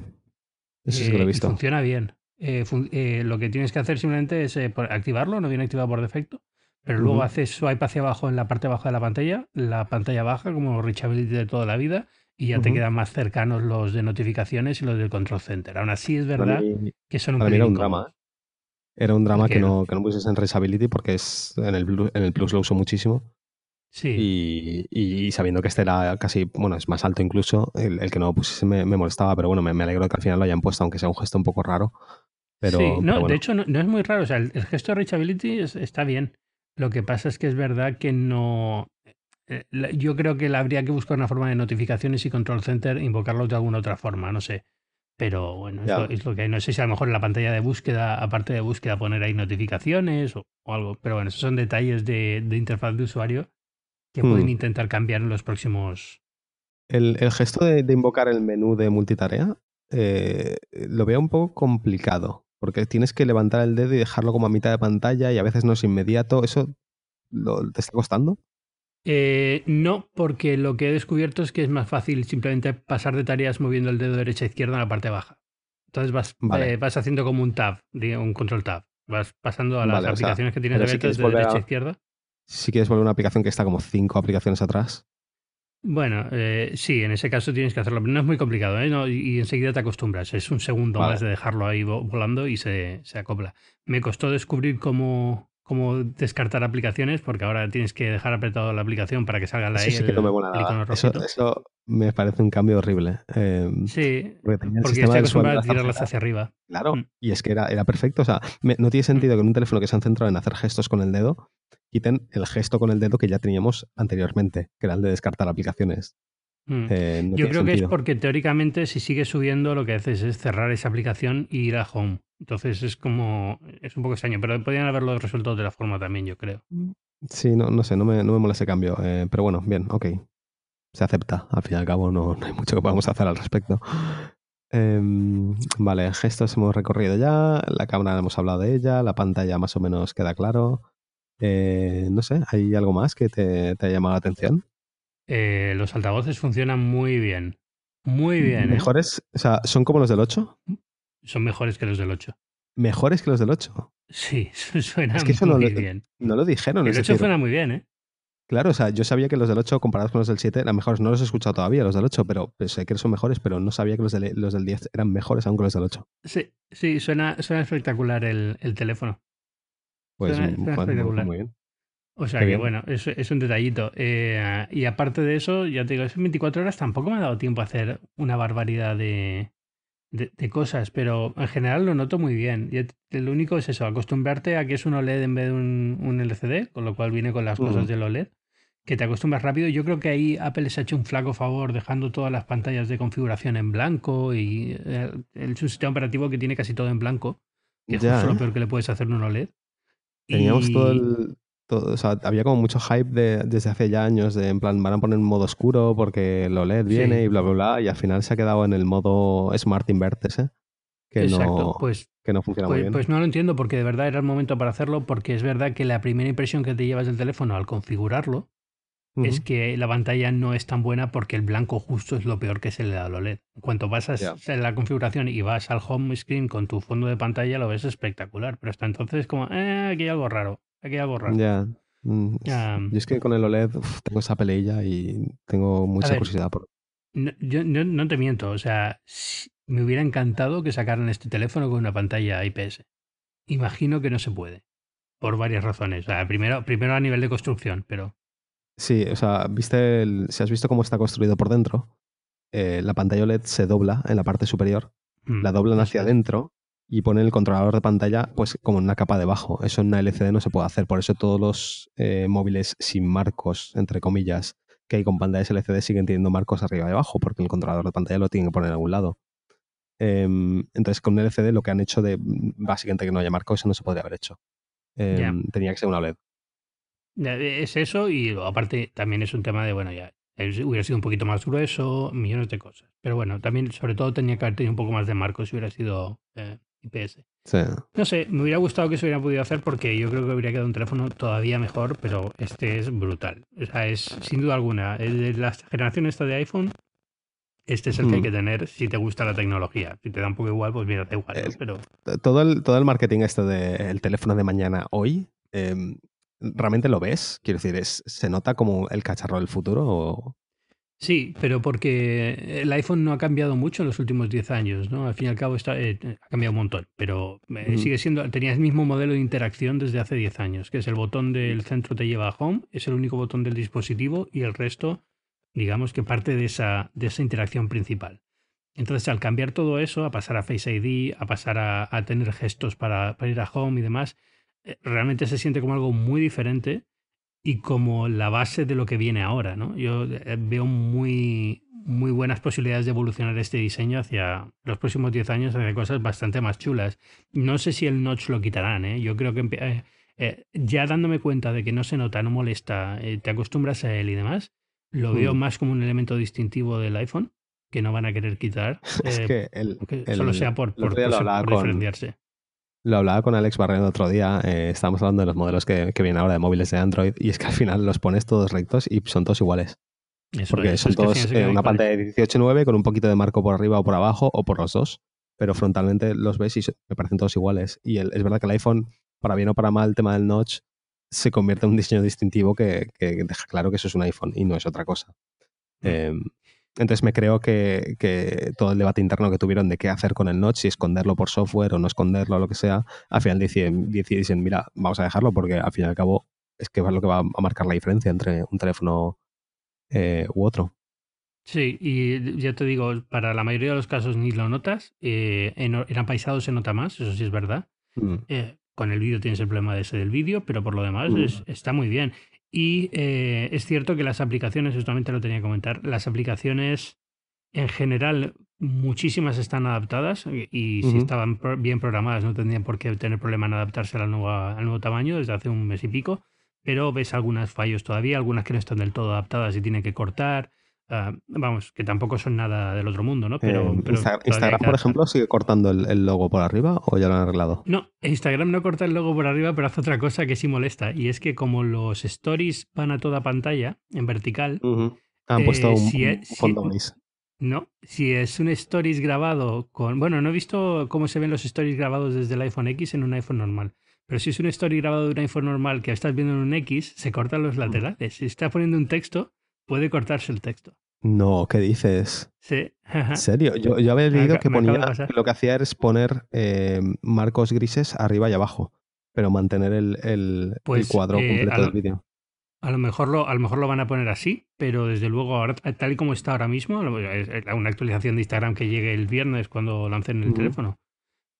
Eso sí que lo he eh, visto. Funciona bien. Eh, eh, lo que tienes que hacer simplemente es activarlo, no viene activado por defecto. Pero luego haces swipe hacia abajo en la parte baja de la pantalla, la pantalla baja como Reachability de toda la vida, y ya te quedan más cercanos los de notificaciones y los del control center. Aún así es verdad que son un Era un drama. ¿eh? Era un drama que no, que no en Reachability porque es en el, en el Plus lo uso muchísimo. Sí. Y, sabiendo que este era casi, bueno, es más alto incluso, el, que no lo pusiese me, molestaba, pero bueno, me, me, alegro de que al final lo hayan puesto, aunque sea un gesto un poco raro. Pero, sí, no, de hecho no, es muy raro, o sea, el, gesto de Reachability está bien. Lo que pasa es que es verdad que no, eh, yo creo que habría que buscar una forma de notificaciones y control center, invocarlo de alguna otra forma, no sé. Pero bueno, es lo, que hay. No sé si a lo mejor en la pantalla de búsqueda, aparte de búsqueda, poner ahí notificaciones o, algo. Pero bueno, esos son detalles de, interfaz de usuario que pueden hmm. intentar cambiar en los próximos. El, gesto de, invocar el menú de multitarea eh, lo veo un poco complicado. Porque tienes que levantar el dedo y dejarlo como a mitad de pantalla y a veces no es inmediato. ¿Eso te está costando? Eh, no, porque lo que he descubierto es que es más fácil simplemente pasar de tareas moviendo el dedo derecha e izquierda en la parte baja. Entonces vas, eh, vas haciendo como un tab, un control tab. Vas pasando a las aplicaciones que tienes abiertas de derecha a izquierda. Si quieres volver a una aplicación que está como cinco aplicaciones atrás. Bueno, eh, sí, en ese caso tienes que hacerlo. No es muy complicado, ¿eh? y, enseguida te acostumbras. Es un segundo más de dejarlo ahí volando y se, se acopla. Me costó descubrir cómo, cómo descartar aplicaciones, porque ahora tienes que dejar apretado la aplicación para que salga la eso sí que no me mola nada. Eso, eso, me parece un cambio horrible. Em, sí, porque, estoy acostumbrado a tirarlas hacia arriba. Claro, mm. y es que era, era perfecto. O sea, no tiene sentido mm. que en un teléfono que se han centrado en hacer gestos con el dedo, quiten el gesto con el dedo que ya teníamos anteriormente, que era el de descartar aplicaciones. Mm. Eh, Yo creo que es porque teóricamente si sigues subiendo lo que haces es cerrar esa aplicación y ir a home. Entonces es como, es un poco extraño, pero podrían haberlo resuelto de la forma también, yo creo. Sí, no, no sé, no me, no me mola ese cambio. Eh, pero bueno, bien, ok. Se acepta. Al fin y al cabo no, no hay mucho que podamos hacer al respecto. Em, vale, gestos hemos recorrido ya, la cámara hemos hablado de ella, la pantalla más o menos queda claro. Eh, no sé, ¿hay algo más que te, te haya llamado la atención? Eh, los altavoces funcionan muy bien. Muy bien. ¿eh? ¿Mejores? O sea, ¿son como los del 8? Son mejores que los del 8. ¿Mejores que los del 8? Sí, suenan muy bien. No lo dijeron. El 8 suena muy bien, ¿eh? Claro, o sea, yo sabía que los del 8 comparados con los del 7 eran mejores. No los he escuchado todavía, los del 8, pero sé que son mejores, pero no sabía que los del, los del 10 eran mejores aún que los del 8. Sí, sí, suena, suena espectacular el, el teléfono. Pues espectacular. muy bien. O sea que bueno, es, es un detallito. Eh, y aparte de eso, ya te digo, en 24 horas tampoco me ha dado tiempo a hacer una barbaridad de, de, cosas, pero en general lo noto muy bien. Y lo único es eso, acostumbrarte a que es un OLED en vez de un, un LCD, con lo cual viene con las cosas del OLED, que te acostumbras rápido. Yo creo que ahí Apple les ha hecho un flaco favor dejando todas las pantallas de configuración en blanco y eh, es un sistema operativo que tiene casi todo en blanco, que es lo ¿eh? peor que le puedes hacer en un OLED. Teníamos todo el... o sea, había como mucho hype de, desde hace ya años de en plan van a poner un modo oscuro porque el OLED viene y bla bla bla y al final se ha quedado en el modo Smart Invert ese que Exacto, pues, que no funciona muy pues, bien. Pues no lo entiendo porque de verdad era el momento para hacerlo porque es verdad que la primera impresión que te llevas del teléfono al configurarlo es que la pantalla no es tan buena porque el blanco justo es lo peor que se le da al OLED. En cuanto pasas en la configuración y vas al home screen con tu fondo de pantalla, lo ves espectacular. Pero hasta entonces es como, eh, aquí hay algo raro, aquí algo raro. Ya. Mm, yo es que con el OLED tengo esa peleilla y tengo mucha curiosidad por... No, yo no, te miento, o sea, me hubiera encantado que sacaran este teléfono con una pantalla IPS. Imagino que no se puede, por varias razones. O sea, primero, primero a nivel de construcción, pero Sí, o sea, ¿viste si has visto cómo está construido por dentro, eh, la pantalla OLED se dobla en la parte superior, mm, la doblan hacia adentro y ponen el controlador de pantalla pues como en una capa debajo. Eso en una LCD no se puede hacer, por eso todos los eh, móviles sin marcos, entre comillas, que hay con pantallas LCD siguen teniendo marcos arriba y abajo, porque el controlador de pantalla lo tienen que poner en algún lado. Em, entonces con un LCD lo que han hecho de básicamente que no haya marcos, eso no se podría haber hecho. Em, tenía que ser una OLED. Es eso y aparte también es un tema de, bueno, ya hubiera sido un poquito más grueso, millones de cosas. Pero bueno, también sobre todo tenía que haber tenido un poco más de marco si hubiera sido eh, IPS. Sí. No sé, me hubiera gustado que se hubiera podido hacer porque yo creo que habría quedado un teléfono todavía mejor, pero este es brutal. O sea, es sin duda alguna, de la generación esta de iPhone, este es el que hay mm. que tener si te gusta la tecnología. Si te da un poco igual, pues mira, da igual. pero... todo, el, todo el marketing este del teléfono de mañana hoy em, ¿realmente lo ves? Quiero decir, ¿es, ¿se nota como el cacharro del futuro? Sí, pero porque el iPhone no ha cambiado mucho en los últimos 10 años, ¿no? Al fin y al cabo está, eh, ha cambiado un montón, pero eh, sigue siendo, tenía el mismo modelo de interacción desde hace 10 años, que es el botón del centro te lleva a home, es el único botón del dispositivo y el resto, digamos que parte de esa, de esa interacción principal. Entonces, al cambiar todo eso, a pasar a Face ID, a pasar a, tener gestos para, para ir a home y demás, eh, realmente se siente como algo muy diferente y como la base de lo que viene ahora, ¿no? Yo eh, veo muy, muy buenas posibilidades de evolucionar este diseño hacia los próximos 10 años, hacia cosas bastante más chulas. No sé si el notch lo quitarán, ¿eh? Yo creo que eh, ya dándome cuenta de que no se nota, no molesta, te acostumbras a él y demás, lo veo hmm. más como un elemento distintivo del iPhone que no van a querer quitar. es que el, solo sea por, por, diferenciarse. Lo hablaba con Alex Barreno otro día, eh, estábamos hablando de los modelos que, vienen ahora de móviles de Android y es que al final los pones todos rectos y son todos iguales. Porque son todos eh, una pantalla de 18.9 con un poquito de marco por arriba o por abajo o por los dos, pero frontalmente los ves y me parecen todos iguales. Y es verdad que el iPhone, para bien o para mal, el tema del notch se convierte en un diseño distintivo que, deja claro que eso es un iPhone y no es otra cosa. Mm. Entonces me creo que, todo el debate interno que tuvieron de qué hacer con el notch, si esconderlo por software o no esconderlo o lo que sea, al final dicen, mira, vamos a dejarlo porque al fin y al cabo es que es lo que va a marcar la diferencia entre un teléfono eh, u otro. Sí, y ya te digo, para la mayoría de los casos ni lo notas. Eh, en, en apaisado se nota más, eso sí es verdad. Mm. Eh, con el vídeo tienes el problema de ese del vídeo, pero por lo demás mm. está muy bien. Y eh, es cierto que las aplicaciones, justamente lo tenía que comentar, las aplicaciones en general, muchísimas están adaptadas y si estaban bien programadas no tendrían por qué tener problema en adaptarse al nuevo tamaño desde hace un mes y pico, pero ves algunos fallos todavía, algunas que no están del todo adaptadas y tienen que cortar. Ah, vamos, que tampoco son nada del otro mundo, ¿no? Pero, eh, Instagram, por ejemplo, sigue cortando el, logo por arriba o ya lo han arreglado. No, Instagram no corta el logo por arriba, pero hace otra cosa que sí molesta. Y es que como los stories van a toda pantalla, en vertical. Han puesto eh, un, fondo no, si es un stories grabado con. Bueno, no he visto cómo se ven los stories grabados desde el iPhone X en un iPhone normal. Pero si es un story grabado de un iPhone normal que estás viendo en un X, se cortan los laterales. Si está poniendo un texto, puede cortarse el texto. No, ¿qué dices? Sí. ¿En serio? Yo, yo había leído que ponía lo que hacía es poner eh, marcos grises arriba y abajo, pero mantener el, el, pues, cuadro eh, completo del vídeo. A lo, mejor lo, a lo mejor lo van a poner así, pero desde luego, tal y como está ahora mismo, una actualización de Instagram que llegue el viernes cuando lancen el teléfono.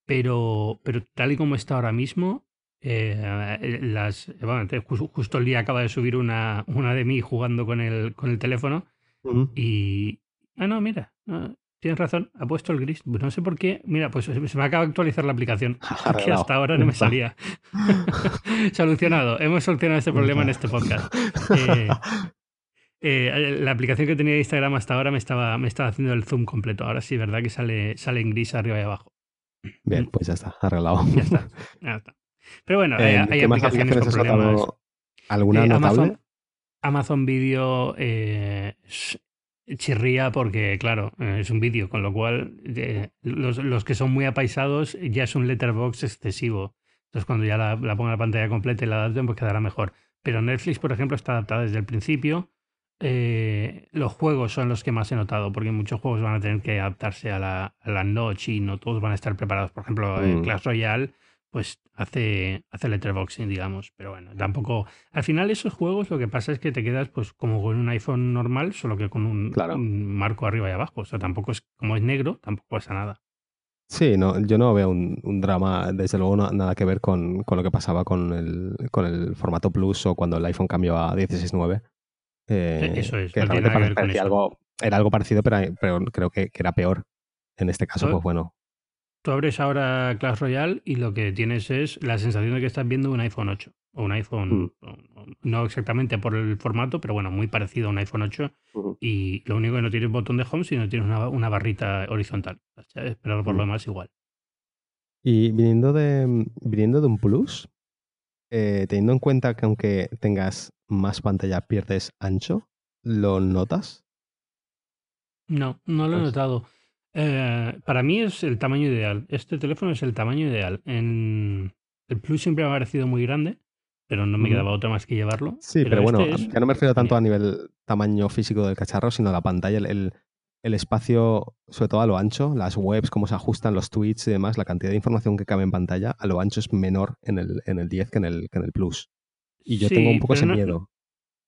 Pero, pero tal y como está ahora mismo, Eh, las, bueno, justo el día acaba de subir una, una de mí jugando con el, con el teléfono y... Ah, no, mira, tienes razón, ha puesto el gris. No sé por qué. Mira, pues se me acaba de actualizar la aplicación. que hasta ahora no me salía. Solucionado. Hemos solucionado este problema en este podcast. Eh, eh, la aplicación que tenía de Instagram hasta ahora me estaba, me estaba haciendo el zoom completo. Ahora sí, verdad que sale, sale en gris arriba y abajo. Bien, pues ya está, arreglado. Ya está, ya está. Pero bueno, hay, aplicaciones, con problemas. ¿Alguna notable? Amazon Video eh, chirría porque, claro, eh, es un vídeo, con lo cual los, que son muy apaisados ya es un letterbox excesivo. Entonces, cuando ya la, pongo en la pantalla completa y la adapten, pues quedará mejor. Pero Netflix, por ejemplo, está adaptada desde el principio. Eh, los juegos son los que más he notado, porque muchos juegos van a tener que adaptarse a la, a la noche y no todos van a estar preparados. Por ejemplo, mm. Clash Royale pues hace, hace letterboxing, digamos. Pero bueno, tampoco. Al final, esos juegos lo que pasa es que te quedas pues como con un iPhone normal, solo que con un, marco arriba y abajo. O sea, tampoco es, como es negro, tampoco pasa nada. Sí, no, yo no veo un, drama, desde luego, nada que ver con, con, lo que pasaba con el, con el formato Plus o cuando el iPhone cambió a 16.9. Eh, eso es, que realmente algo, era algo parecido, pero, pero creo que, que, era peor. En este caso, pues bueno, Tú abres ahora Clash Royale y lo que tienes es la sensación de que estás viendo un iPhone 8 o un iPhone, mm. no exactamente por el formato, pero bueno, muy parecido a un iPhone 8 y lo único que no tiene botón de home, sino tienes una, una barrita horizontal, pero por lo mm. demás igual. Y viniendo de, viniendo de un Plus, eh, teniendo en cuenta que aunque tengas más pantalla pierdes ancho, ¿lo notas? No, no lo he notado. Eh, para mí es el tamaño ideal. Este teléfono es el tamaño ideal. En el Plus siempre me ha parecido muy grande, pero no me quedaba otra más que llevarlo. Sí, pero, bueno, este ya no me refiero tanto a nivel tamaño físico del cacharro, sino a la pantalla, el, el, espacio, sobre todo a lo ancho, las webs, cómo se ajustan los tweets y demás, la cantidad de información que cabe en pantalla, a lo ancho es menor en el, en el 10 que en el, que en el Plus. Y yo tengo un poco ese miedo.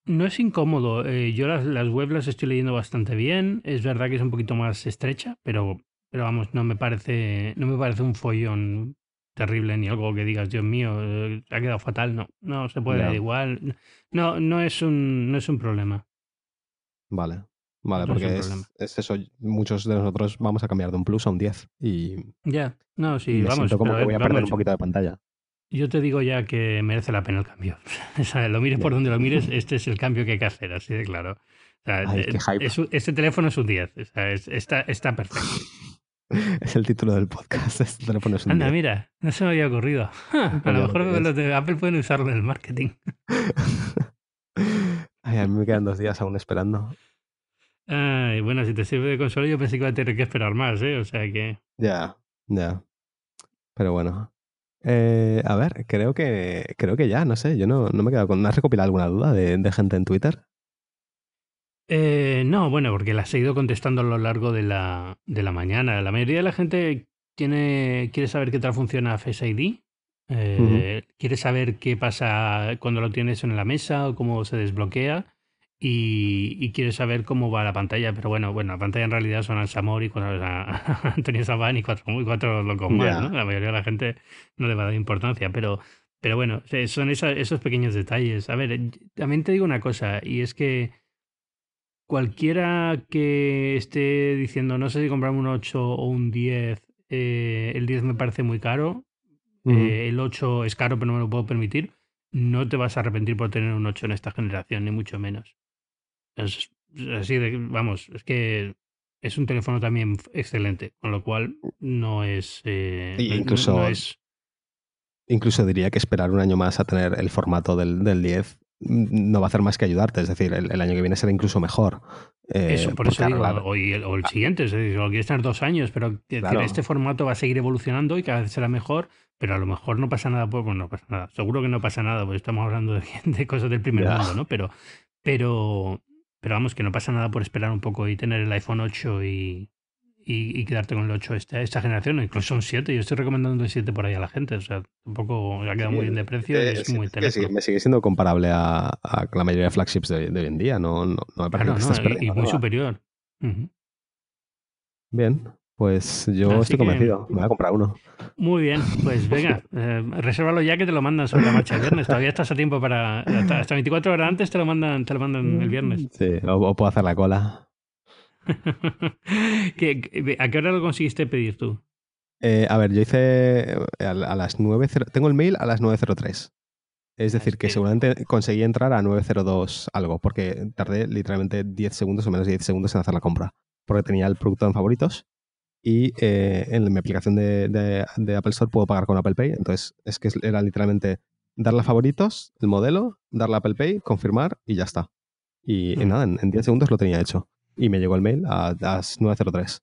No es incómodo. Eh, yo las, las web las estoy leyendo bastante bien. Es verdad que es un poquito más estrecha, pero, pero vamos, no me parece, no me parece un follón terrible ni algo que digas, Dios mío, eh, ha quedado fatal. No, no se puede igual. No, no es un, no es un problema. Vale. Vale, porque es, eso. Muchos de nosotros vamos a cambiar de un plus a un 10 y. Ya, no, sí, vamos. como que voy a perder un poquito de pantalla. Yo te digo ya que merece la pena el cambio. o sea, lo mires por donde lo mires, este es el cambio que hay que hacer, así de claro. O sea, este teléfono es un 10, o sea, está, está perfecto. Es el título del podcast. Este teléfono es un Anda, mira, no se me había ocurrido. a lo mejor los de Apple pueden usarlo en el marketing. Ay, a mí me quedan dos días aún esperando. Ay, bueno, si te sirve de consola, yo pensé que iba a tener que esperar más, ¿eh? O sea que. Ya, ya. Pero bueno, eh, a ver, creo que creo que ya, no sé, yo no, no me he quedado con. ¿Has recopilado alguna duda de, gente en Twitter? Eh, no, bueno, porque las he ido contestando a lo largo de la, de la mañana. La mayoría de la gente tiene, quiere saber qué tal funciona Face ID. Eh, quiere saber qué pasa cuando lo tienes en la mesa o cómo se desbloquea y, y quiere saber cómo va la pantalla. Pero bueno, bueno, la pantalla en realidad son Al Samor y Antonio Sabán y cuatro, cuatro locos más, ¿no? La mayoría de la gente no le va a dar importancia, pero, pero bueno, son esos pequeños detalles. A ver, también te digo una cosa, y es que cualquiera que esté diciendo, no sé si comprarme un 8 o un 10, eh, el 10 me parece muy caro, eh, el 8 es caro pero no me lo puedo permitir, no te vas a arrepentir por tener un 8 en esta generación, ni mucho menos. Es así de, vamos, es que es un teléfono también excelente, con lo cual no es... Eh, incluso, es... incluso diría que esperar un año más a tener el formato del, del 10 no va a hacer más que ayudarte. Es decir, el, año que viene será incluso mejor. Eh, eso, por eso digo, o, el, siguiente, es decir, lo quieres tener dos años, pero este formato va a seguir evolucionando y cada vez será mejor, pero a lo mejor no pasa nada, pues bueno, no pasa nada. Seguro que no pasa nada, porque estamos hablando de, de cosas del primer mundo, ¿no? Pero, pero, pero vamos, que no pasa nada por esperar un poco y tener el iPhone 8 y, y, quedarte con el 8 esta, esta generación, incluso un 7. Yo estoy recomendando el 7 por ahí a la gente. O sea, tampoco ha quedado muy bien de precio y es muy teléfono. me sigue siendo comparable a, a, la mayoría de flagships de, hoy en día. No, no, me parece claro, no, y, muy superior. Bien. Pues yo estoy convencido, me voy a comprar uno. Muy bien, pues venga, eh, resérvalo ya que te lo mandan sobre la marcha el viernes. Todavía estás a tiempo para. Hasta, 24 horas antes te lo mandan, te lo mandan el viernes. Sí, o, puedo hacer la cola. ¿A qué hora lo conseguiste pedir tú? Eh, a ver, yo hice a, las 9. Tengo el mail a las 9.03. Es decir, que seguramente conseguí entrar a 902 algo, porque tardé literalmente 10 segundos o menos de 10 segundos en hacer la compra. Porque tenía el producto en favoritos y eh, en mi aplicación de, Apple Store puedo pagar con Apple Pay. Entonces, es que era literalmente darle a favoritos, el modelo, darle a Apple Pay, confirmar y ya está. Y, mm. nada, en, 10 segundos lo tenía hecho. Y me llegó el mail a las 9.03.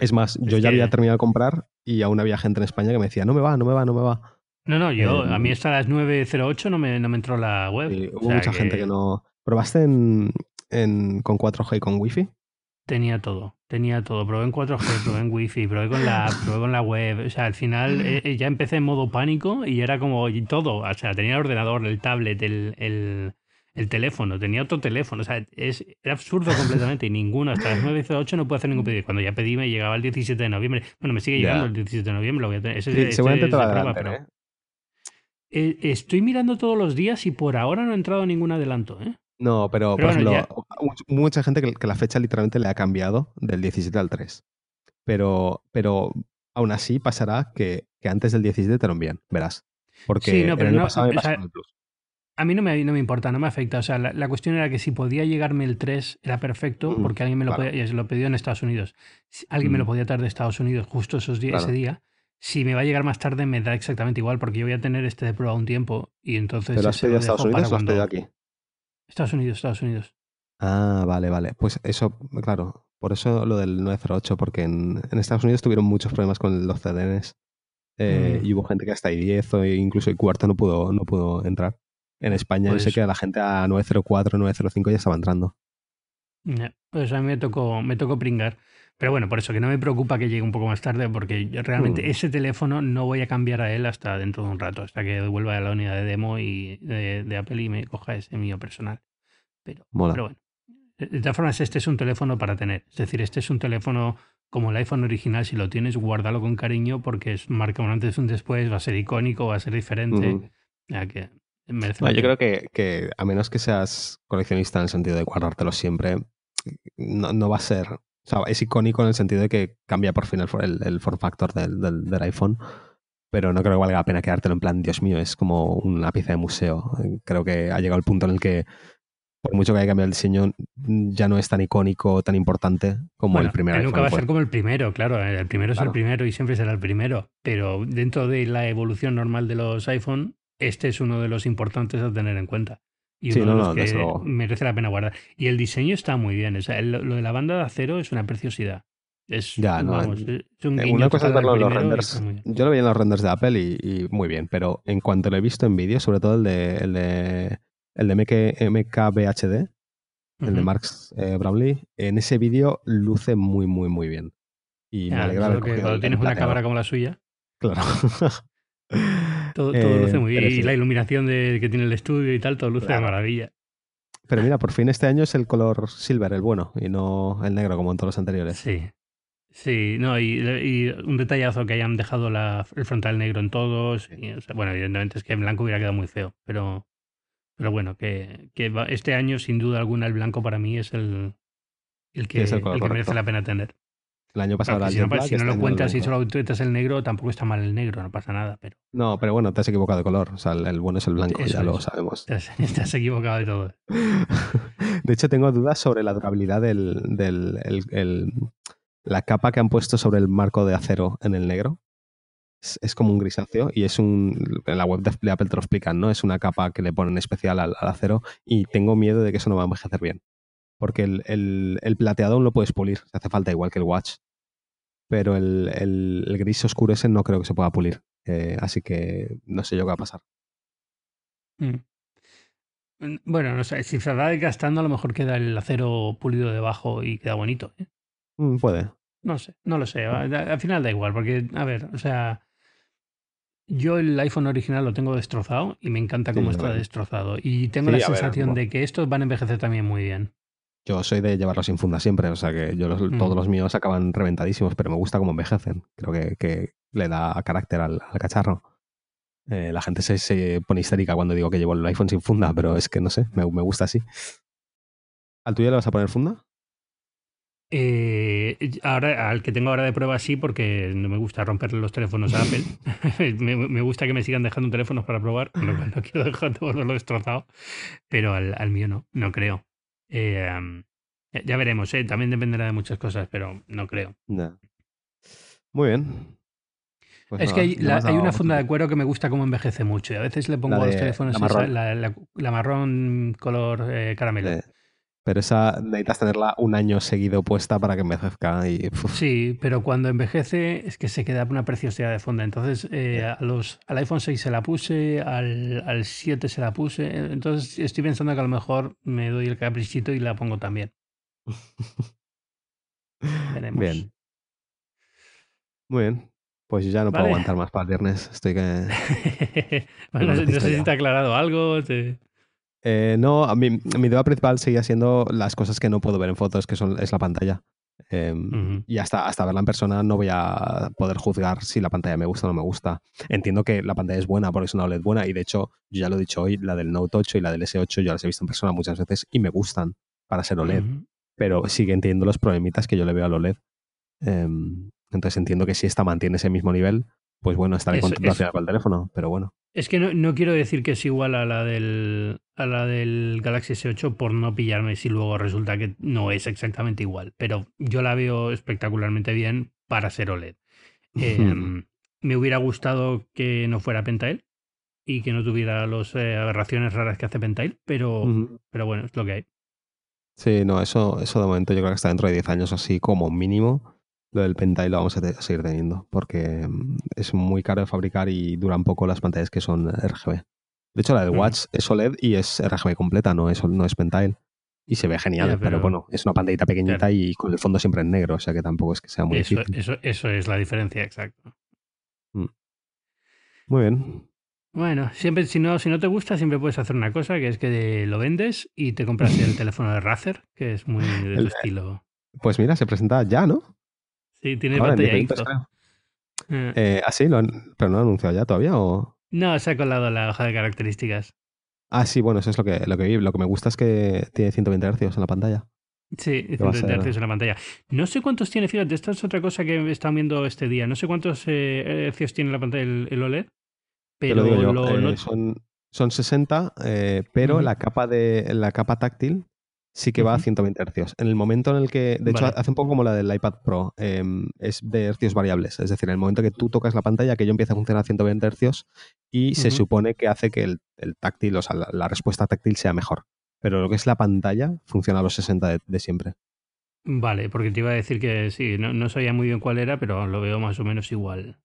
es más, yo ya había terminado de comprar y aún había gente en España que me decía, no me va, no me va, no me va. No, no, yo, a mí em, hasta las 9.08 no me, no me entró la web. hubo mucha gente que no... ¿Probaste en, en, con 4G y con Wi-Fi? Tenía todo, tenía todo. Probé en 4G, probé en Wi-Fi, probé con la probé con la web. O sea, al final eh, eh, ya empecé en modo pánico y era como todo. O sea, tenía el ordenador, el tablet, el, el, teléfono, tenía otro teléfono. O sea, es, era absurdo completamente y ninguno. Hasta las 9 8 no puedo hacer ningún pedido. Cuando ya pedí me llegaba el 17 de noviembre. Bueno, me sigue llegando el 17 de noviembre. Lo voy a tener. Ese, seguramente te va a ¿eh? ¿eh? Estoy mirando todos los días y por ahora no ha entrado ningún adelanto, ¿eh? No, pero, por ejemplo, mucha gente que, la fecha literalmente le ha cambiado del 17 al 3. Pero, pero aún así pasará que, que antes del 17 te lo envían, verás. Porque sí, no, pero no, A mí no me, no me importa, no me afecta. O sea, la, cuestión era que si podía llegarme el 3 era perfecto porque alguien me lo, podía, lo pidió en Estados Unidos. alguien me lo podía traer de Estados Unidos justo esos días, ese día. Si me va a llegar más tarde me da exactamente igual porque yo voy a tener este de prueba un tiempo y entonces... ¿Pero has pedido a Estados Unidos o has pedido aquí? Estados Unidos, Estados Unidos. Ah, vale, vale. Pues eso, claro, por eso lo del 908, porque en, Estados Unidos tuvieron muchos problemas con los CDNs eh, mm. y hubo gente que hasta I10 o incluso el cuarto no pudo, no pudo entrar. En España yo sé pues que la gente a 904, 905 ya estaba entrando. pues a mí me tocó, me tocó pringar. Pero bueno, por eso que no me preocupa que llegue un poco más tarde, porque realmente mm. ese teléfono no voy a cambiar a él hasta dentro de un rato, hasta que vuelva a la unidad de demo y de, Apple y me coja ese mío personal. Pero, pero bueno, de todas formas, este es un teléfono para tener. Es decir, este es un teléfono como el iPhone original. Si lo tienes, guárdalo con cariño porque es marca un antes y un después, va a ser icónico, va a ser diferente. ya que yo creo que, que, a menos que seas coleccionista en el sentido de guardártelo siempre, no, no va a ser o sea, es icónico en el sentido de que cambia por fin el, el, form factor del, del, iPhone, pero no creo que valga la pena quedártelo en plan, Dios mío, es como una pieza de museo. Creo que ha llegado el punto en el que, por mucho que haya cambiado el diseño, ya no es tan icónico, tan importante como el primer Nunca va a ser como el primero, claro. El primero es el primero y siempre será el primero. Pero dentro de la evolución normal de los iPhone, este es uno de los importantes a tener en cuenta. Y uno de los que merece la pena guardar. Y el diseño está muy bien. O sea, lo de la banda de acero es una preciosidad. Es, ya, no, una cosa es verlo en los renders. Yo lo vi en los renders de Apple y, muy bien, pero en cuanto lo he visto en vídeo, sobre todo el de el de, el de MK, MKBHD, el de Marx eh, Brownlee, en ese vídeo luce muy, muy, muy bien. Y me alegra que cuando tienes una cámara como la suya. Claro. Todo, luce eh, muy bien. Y la iluminación de, que tiene el estudio y tal, todo luce de maravilla. Pero mira, por fin este año es el color silver, el bueno, y no el negro como en todos los anteriores. Sí. Sí, no, y, un detallazo que hayan dejado la, el frontal negro en todos. bueno, evidentemente es que en blanco hubiera quedado muy feo, pero, pero bueno, que, que este año sin duda alguna el blanco para mí es el, el que, el que merece la pena tener. El año pasado si, no, si no, lo cuentas y solo cuentas el negro, tampoco está mal el negro, no pasa nada. Pero... No, pero bueno, te has equivocado de color. O sea, el, bueno es el blanco, ya lo sabemos. Te has, equivocado de todo. de hecho, tengo dudas sobre la durabilidad del, del el, la capa que han puesto sobre el marco de acero en el negro. Es, como un grisáceo y es un. En la web de Apple te lo explican, ¿no? Es una capa que le ponen especial al, al acero y tengo miedo de que eso no va a envejecer bien porque el, el, el, plateado aún lo puedes pulir, se hace falta igual que el watch pero el, el, gris oscuro ese no creo que se pueda pulir. Eh, así que no sé yo qué va a pasar. Mm. Mm, bueno, no sé, si se va desgastando, a lo mejor queda el acero pulido debajo y queda bonito. ¿eh? Mm, puede. No sé, no lo sé. Al final da igual, porque, a ver, o sea, yo el iPhone original lo tengo destrozado y me encanta cómo está destrozado. Y tengo la sensación de que estos van a envejecer también muy bien. Yo soy de llevarlos sin funda siempre, o sea que yo todos los míos acaban reventadísimos, pero me gusta cómo envejecen. Creo que, le da carácter al, cacharro. Eh, la gente se, pone histérica cuando digo que llevo el iPhone sin funda, pero es que no sé, me, gusta así. ¿Al tuyo le vas a poner funda? Eh, ahora, al que tengo ahora de prueba sí, porque no me gusta romperle los teléfonos a Apple. me, gusta que me sigan dejando teléfonos para probar, no, no quiero dejar de volverlo destrozado, pero al, al mío no, no creo. Eh, ya veremos, ¿eh? también dependerá de muchas cosas, pero no creo. Muy bien. Pues es que hay, una funda de cuero que me gusta como envejece mucho y a veces le pongo a los teléfonos la marrón, color eh, caramelo. Pero esa necesitas tenerla un año seguido puesta para que envejezca. Y, sí, pero cuando envejece es que se queda una preciosidad de funda. Entonces, eh, a los, al iPhone 6 se la puse, al, al 7 se la puse. Entonces, estoy pensando que a lo mejor me doy el caprichito y la pongo también. Veremos. Bien. Muy bien. Pues yo ya no puedo aguantar más para el viernes. Estoy que. no, sé si te ha aclarado algo. Te... Eh, no, mi, mi duda principal seguía siendo las cosas que no puedo ver en fotos, que son, es la pantalla. Em, y hasta, hasta verla en persona no voy a poder juzgar si la pantalla me gusta o no me gusta. Entiendo que la pantalla es buena porque es una OLED buena y de hecho, yo ya lo he dicho hoy, la del Note 8 y la del S8 yo las he visto en persona muchas veces y me gustan para ser OLED. Pero siguen teniendo los problemitas que yo le veo al OLED. Em, entonces entiendo que si esta mantiene ese mismo nivel, pues bueno, estaré contento al final con el teléfono, pero bueno. Es que no, no, quiero decir que es igual a la del a la del Galaxy S8 por no pillarme si luego resulta que no es exactamente igual, pero yo la veo espectacularmente bien para ser OLED. Em, me hubiera gustado que no fuera Pentail y que no tuviera las eh, aberraciones raras que hace Pentail, pero, pero bueno, es lo que hay. Sí, no, eso, eso de momento yo creo que está dentro de 10 años así como mínimo lo del Pentai lo vamos a, seguir teniendo porque mm, es muy caro de fabricar y duran poco las pantallas que son RGB. De hecho, la del Watch es OLED y es RGB completa, no es, no es Pentai. Y se ve genial, pero, bueno, es una pantallita pequeñita y con el fondo siempre en negro, o sea que tampoco es que sea muy eso, difícil. Eso, eso es la diferencia, exacto. Mm. Muy bien. Bueno, siempre, si no, si no te gusta, siempre puedes hacer una cosa, que es que lo vendes y te compras el teléfono de Razer, que es muy de tu estilo. Pues mira, se presenta ya, ¿no? Sí, tiene pantalla eh. eh, ¿Ah, sí? ¿Lo ¿Pero no lo han anunciado ya todavía? O... No, se ha colado la hoja de características. Ah, sí, bueno, eso es lo que, lo que vi. Lo que me gusta es que tiene 120 Hz en la pantalla. Sí, 120 Hz en la pantalla. No sé cuántos tiene, fíjate, esta es otra cosa que están viendo este día. No sé cuántos eh, Hz tiene la pantalla el, OLED. Pero lo eh, son, son 60, pero la capa de la capa táctil sí que va a 120 Hz. En el momento en el que, de hecho, hace un poco como la del iPad Pro, em, es de hercios variables. Es decir, en el momento que tú tocas la pantalla, aquello empieza a funcionar a 120 Hz y se supone que hace que el, táctil, o sea, la, respuesta táctil sea mejor. Pero lo que es la pantalla funciona a los 60 de, siempre. Vale, porque te iba a decir que sí, no, no, sabía muy bien cuál era, pero lo veo más o menos igual.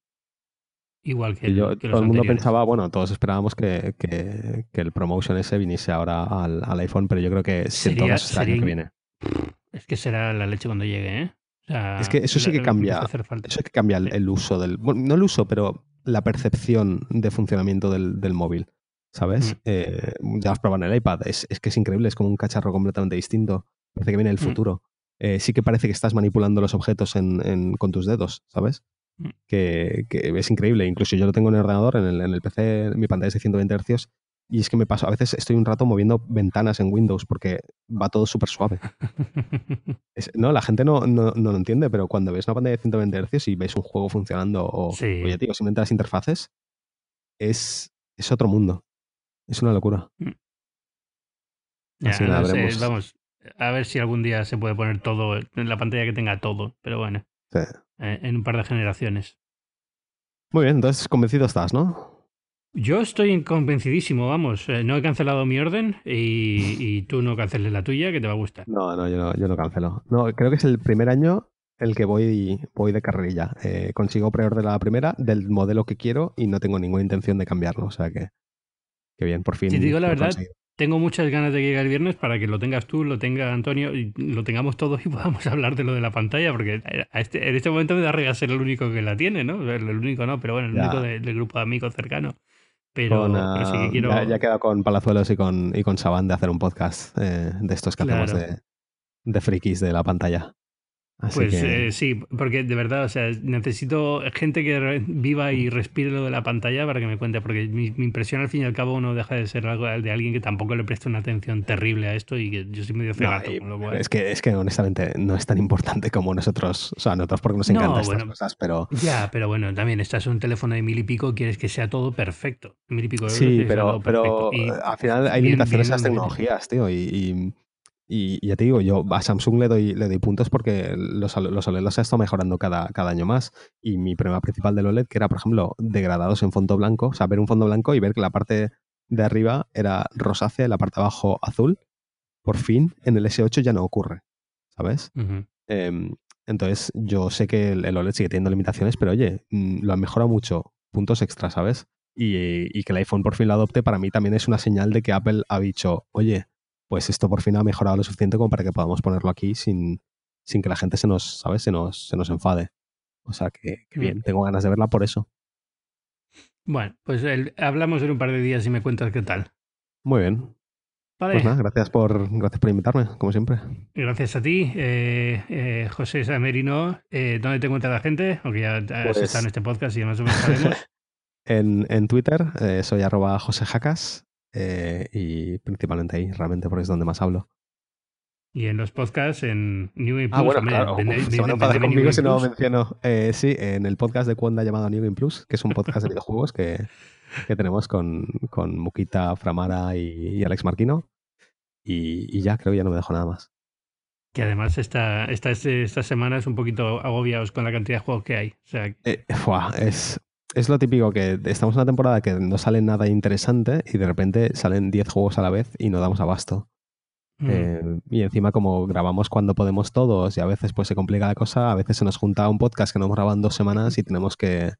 Igual que, yo, todo el mundo pensaba, bueno, todos esperábamos que, que, el promotion ese viniese ahora al, iPhone, pero yo creo que sería, año que viene. Es que será la leche cuando llegue, ¿eh? es que eso sí que cambia. Eso sí que cambia el, uso del. Bueno, no el uso, pero la percepción de funcionamiento del, del móvil. ¿Sabes? Mm. Eh, ya has probado en el iPad. Es, es, que es increíble, es como un cacharro completamente distinto. Parece que viene el mm. futuro. Eh, sí que parece que estás manipulando los objetos en, en, con tus dedos, ¿sabes? Que, es increíble. Incluso yo lo tengo en el ordenador, en el, en el PC, mi pantalla es de 120 Hz, y es que me paso, a veces estoy un rato moviendo ventanas en Windows porque va todo súper suave. no, la gente no, no, no, lo entiende, pero cuando ves una pantalla de 120 Hz y ves un juego funcionando o, sí. oye, tío, simplemente las interfaces, es, es otro mundo. Es una locura. Mm. Así vamos, a ver si algún día se puede poner todo en la pantalla que tenga todo, pero bueno. Sí. Eh, en un par de generaciones. Muy bien, entonces convencido estás, ¿no? Yo estoy convencidísimo, vamos. Eh, no he cancelado mi orden y, tú no canceles la tuya, que te va a gustar. No, no, yo no, yo no cancelo. No, creo que es el primer año el que voy, voy de carrerilla. Eh, consigo preordenar la primera del modelo que quiero y no tengo ninguna intención de cambiarlo. O sea que, que bien, por fin. Si te digo la verdad, tengo muchas ganas de que llegue el viernes para que lo tengas tú, lo tenga Antonio y lo tengamos todos y podamos hablar de lo de la pantalla, porque este, en este momento me da regalo ser el único que la tiene, ¿no? El, único no, pero bueno, el único del grupo de amigos cercano. Pero, sí que quiero... Ya, he quedado con Palazuelos y con, y con Saban de hacer un podcast eh, de estos que hacemos de, de frikis de la pantalla pues eh, sí, porque de verdad, o sea, necesito gente que viva y respire lo de la pantalla para que me cuente, porque mi, impresión al fin y al cabo no deja de ser algo de alguien que tampoco le presta una atención terrible a esto y que yo soy medio cegato. es, que, es que honestamente no es tan importante como nosotros, o sea, nosotros porque nos encantan estas cosas, pero... Ya, pero bueno, también estás en un teléfono de mil y pico, quieres que sea todo perfecto. Mil y pico sí, pero, pero al final hay limitaciones a las tecnologías, tío, y y, ya te digo, yo a Samsung le doy, le doy puntos porque los, los OLED los ha estado mejorando cada, cada año más. Y mi problema principal del OLED, que era, por ejemplo, degradados en fondo blanco, o sea, ver un fondo blanco y ver que la parte de arriba era rosácea y la parte de abajo azul, por fin en el S8 ya no ocurre, ¿sabes? Em, entonces, yo sé que el, OLED sigue teniendo limitaciones, pero oye, mm, lo han mejorado mucho, puntos extra, ¿sabes? Y, y, que el iPhone por fin lo adopte, para mí también es una señal de que Apple ha dicho, oye, pues esto por fin ha mejorado lo suficiente como para que podamos ponerlo aquí sin, sin que la gente se nos, ¿sabes? Se nos, se nos enfade. O sea que, bien, tengo ganas de verla por eso. Bueno, pues hablamos en un par de días y me cuentas qué tal. Muy bien. Vale. Pues nada, gracias por, gracias por invitarme, como siempre. Gracias a ti, eh, eh, José Samerino. Eh, ¿Dónde te encuentra la gente? Aunque ya pues, está en este podcast y más o menos sabemos. en, en Twitter soy arroba josejacas eh, y principalmente ahí, realmente, porque es donde más hablo. Y en los podcasts, en New Game Plus. Ah, bueno, claro. se conmigo si no lo menciono. Eh, sí, en el podcast de Cuanda llamado New Game Plus, que es un podcast de videojuegos que, que tenemos con, con Mukita, Framara y, Alex Marquino. Y, y, ya, creo que ya no me dejo nada más. Que además esta, esta, esta semana es un poquito agobiados con la cantidad de juegos que hay. O sea, eh, es, es lo típico que estamos en una temporada que no sale nada interesante y de repente salen 10 juegos a la vez y no damos abasto. Mm. Eh, y encima como grabamos cuando podemos todos y a veces pues se complica la cosa, a veces se nos junta un podcast que no hemos grabado en dos semanas y tenemos que,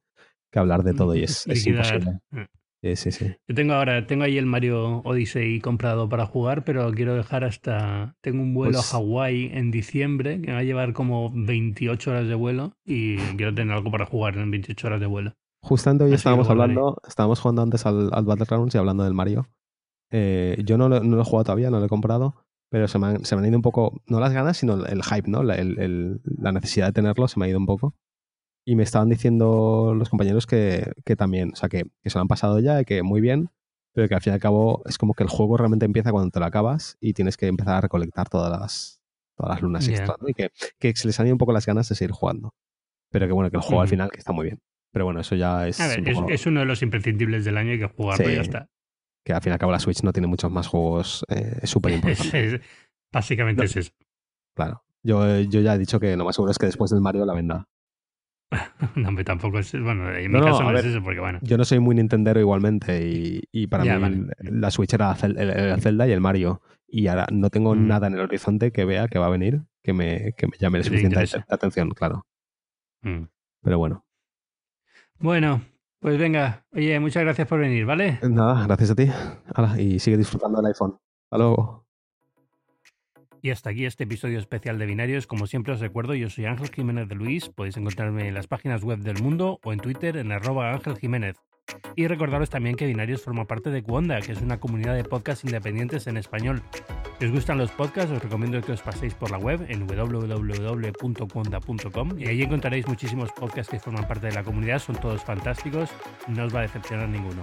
hablar de todo y es, imposible. Mm. Sí, sí, sí. Yo tengo ahora, tengo ahí el Mario Odyssey comprado para jugar, pero quiero dejar hasta. Tengo un vuelo a pues Hawái en diciembre que me va a llevar como 28 horas de vuelo y quiero tener algo para jugar en 28 horas de vuelo. Justamente hoy estábamos hablando, estábamos jugando antes al, al Battlegrounds y hablando del Mario. Eh, yo no lo, no lo, he jugado todavía, no lo he comprado, pero se me, han, se me han ido un poco, no las ganas, sino el hype, ¿no? La, el, la, necesidad de tenerlo se me ha ido un poco. Y me estaban diciendo los compañeros que, que también, o sea, que, que, se lo han pasado ya y que muy bien, pero que al fin y al cabo es como que el juego realmente empieza cuando te lo acabas y tienes que empezar a recolectar todas las, todas las lunas extra, ¿no? Y que, que se les han ido un poco las ganas de seguir jugando. Pero que bueno, que el juego al final que está muy bien. Pero bueno, eso ya es. es, uno de los imprescindibles del año y que jugarlo y ya está. Que al fin y al cabo la Switch no tiene muchos más juegos eh, súper importantes. básicamente es eso. Claro. Yo, yo ya he dicho que lo más seguro es que después del Mario la venda. no, hombre, tampoco es. Bueno, en mi caso no, es eso, porque bueno. Yo no soy muy Nintendero igualmente y, y para mí la Switch era el, Zelda y el Mario. Y ahora no tengo mm. nada en el horizonte que vea que va a venir que me, que me llame la suficiente atención, claro. Mm. Pero bueno, bueno, pues venga, oye, muchas gracias por venir, ¿vale? Nada, gracias a ti. y sigue disfrutando del iPhone. Hasta luego. Y hasta aquí este episodio especial de Binarios. Como siempre os recuerdo, yo soy Ángel Jiménez de Luis. Podéis encontrarme en las páginas web del mundo o en Twitter en arroba Ángel Jiménez. Y recordaros también que Binarios forma parte de Cuonda, que es una comunidad de podcasts independientes en español. Si os gustan los podcasts, os recomiendo que os paséis por la web en www.cuonda.com y ahí encontraréis muchísimos podcasts que forman parte de la comunidad, son todos fantásticos, no os va a decepcionar ninguno.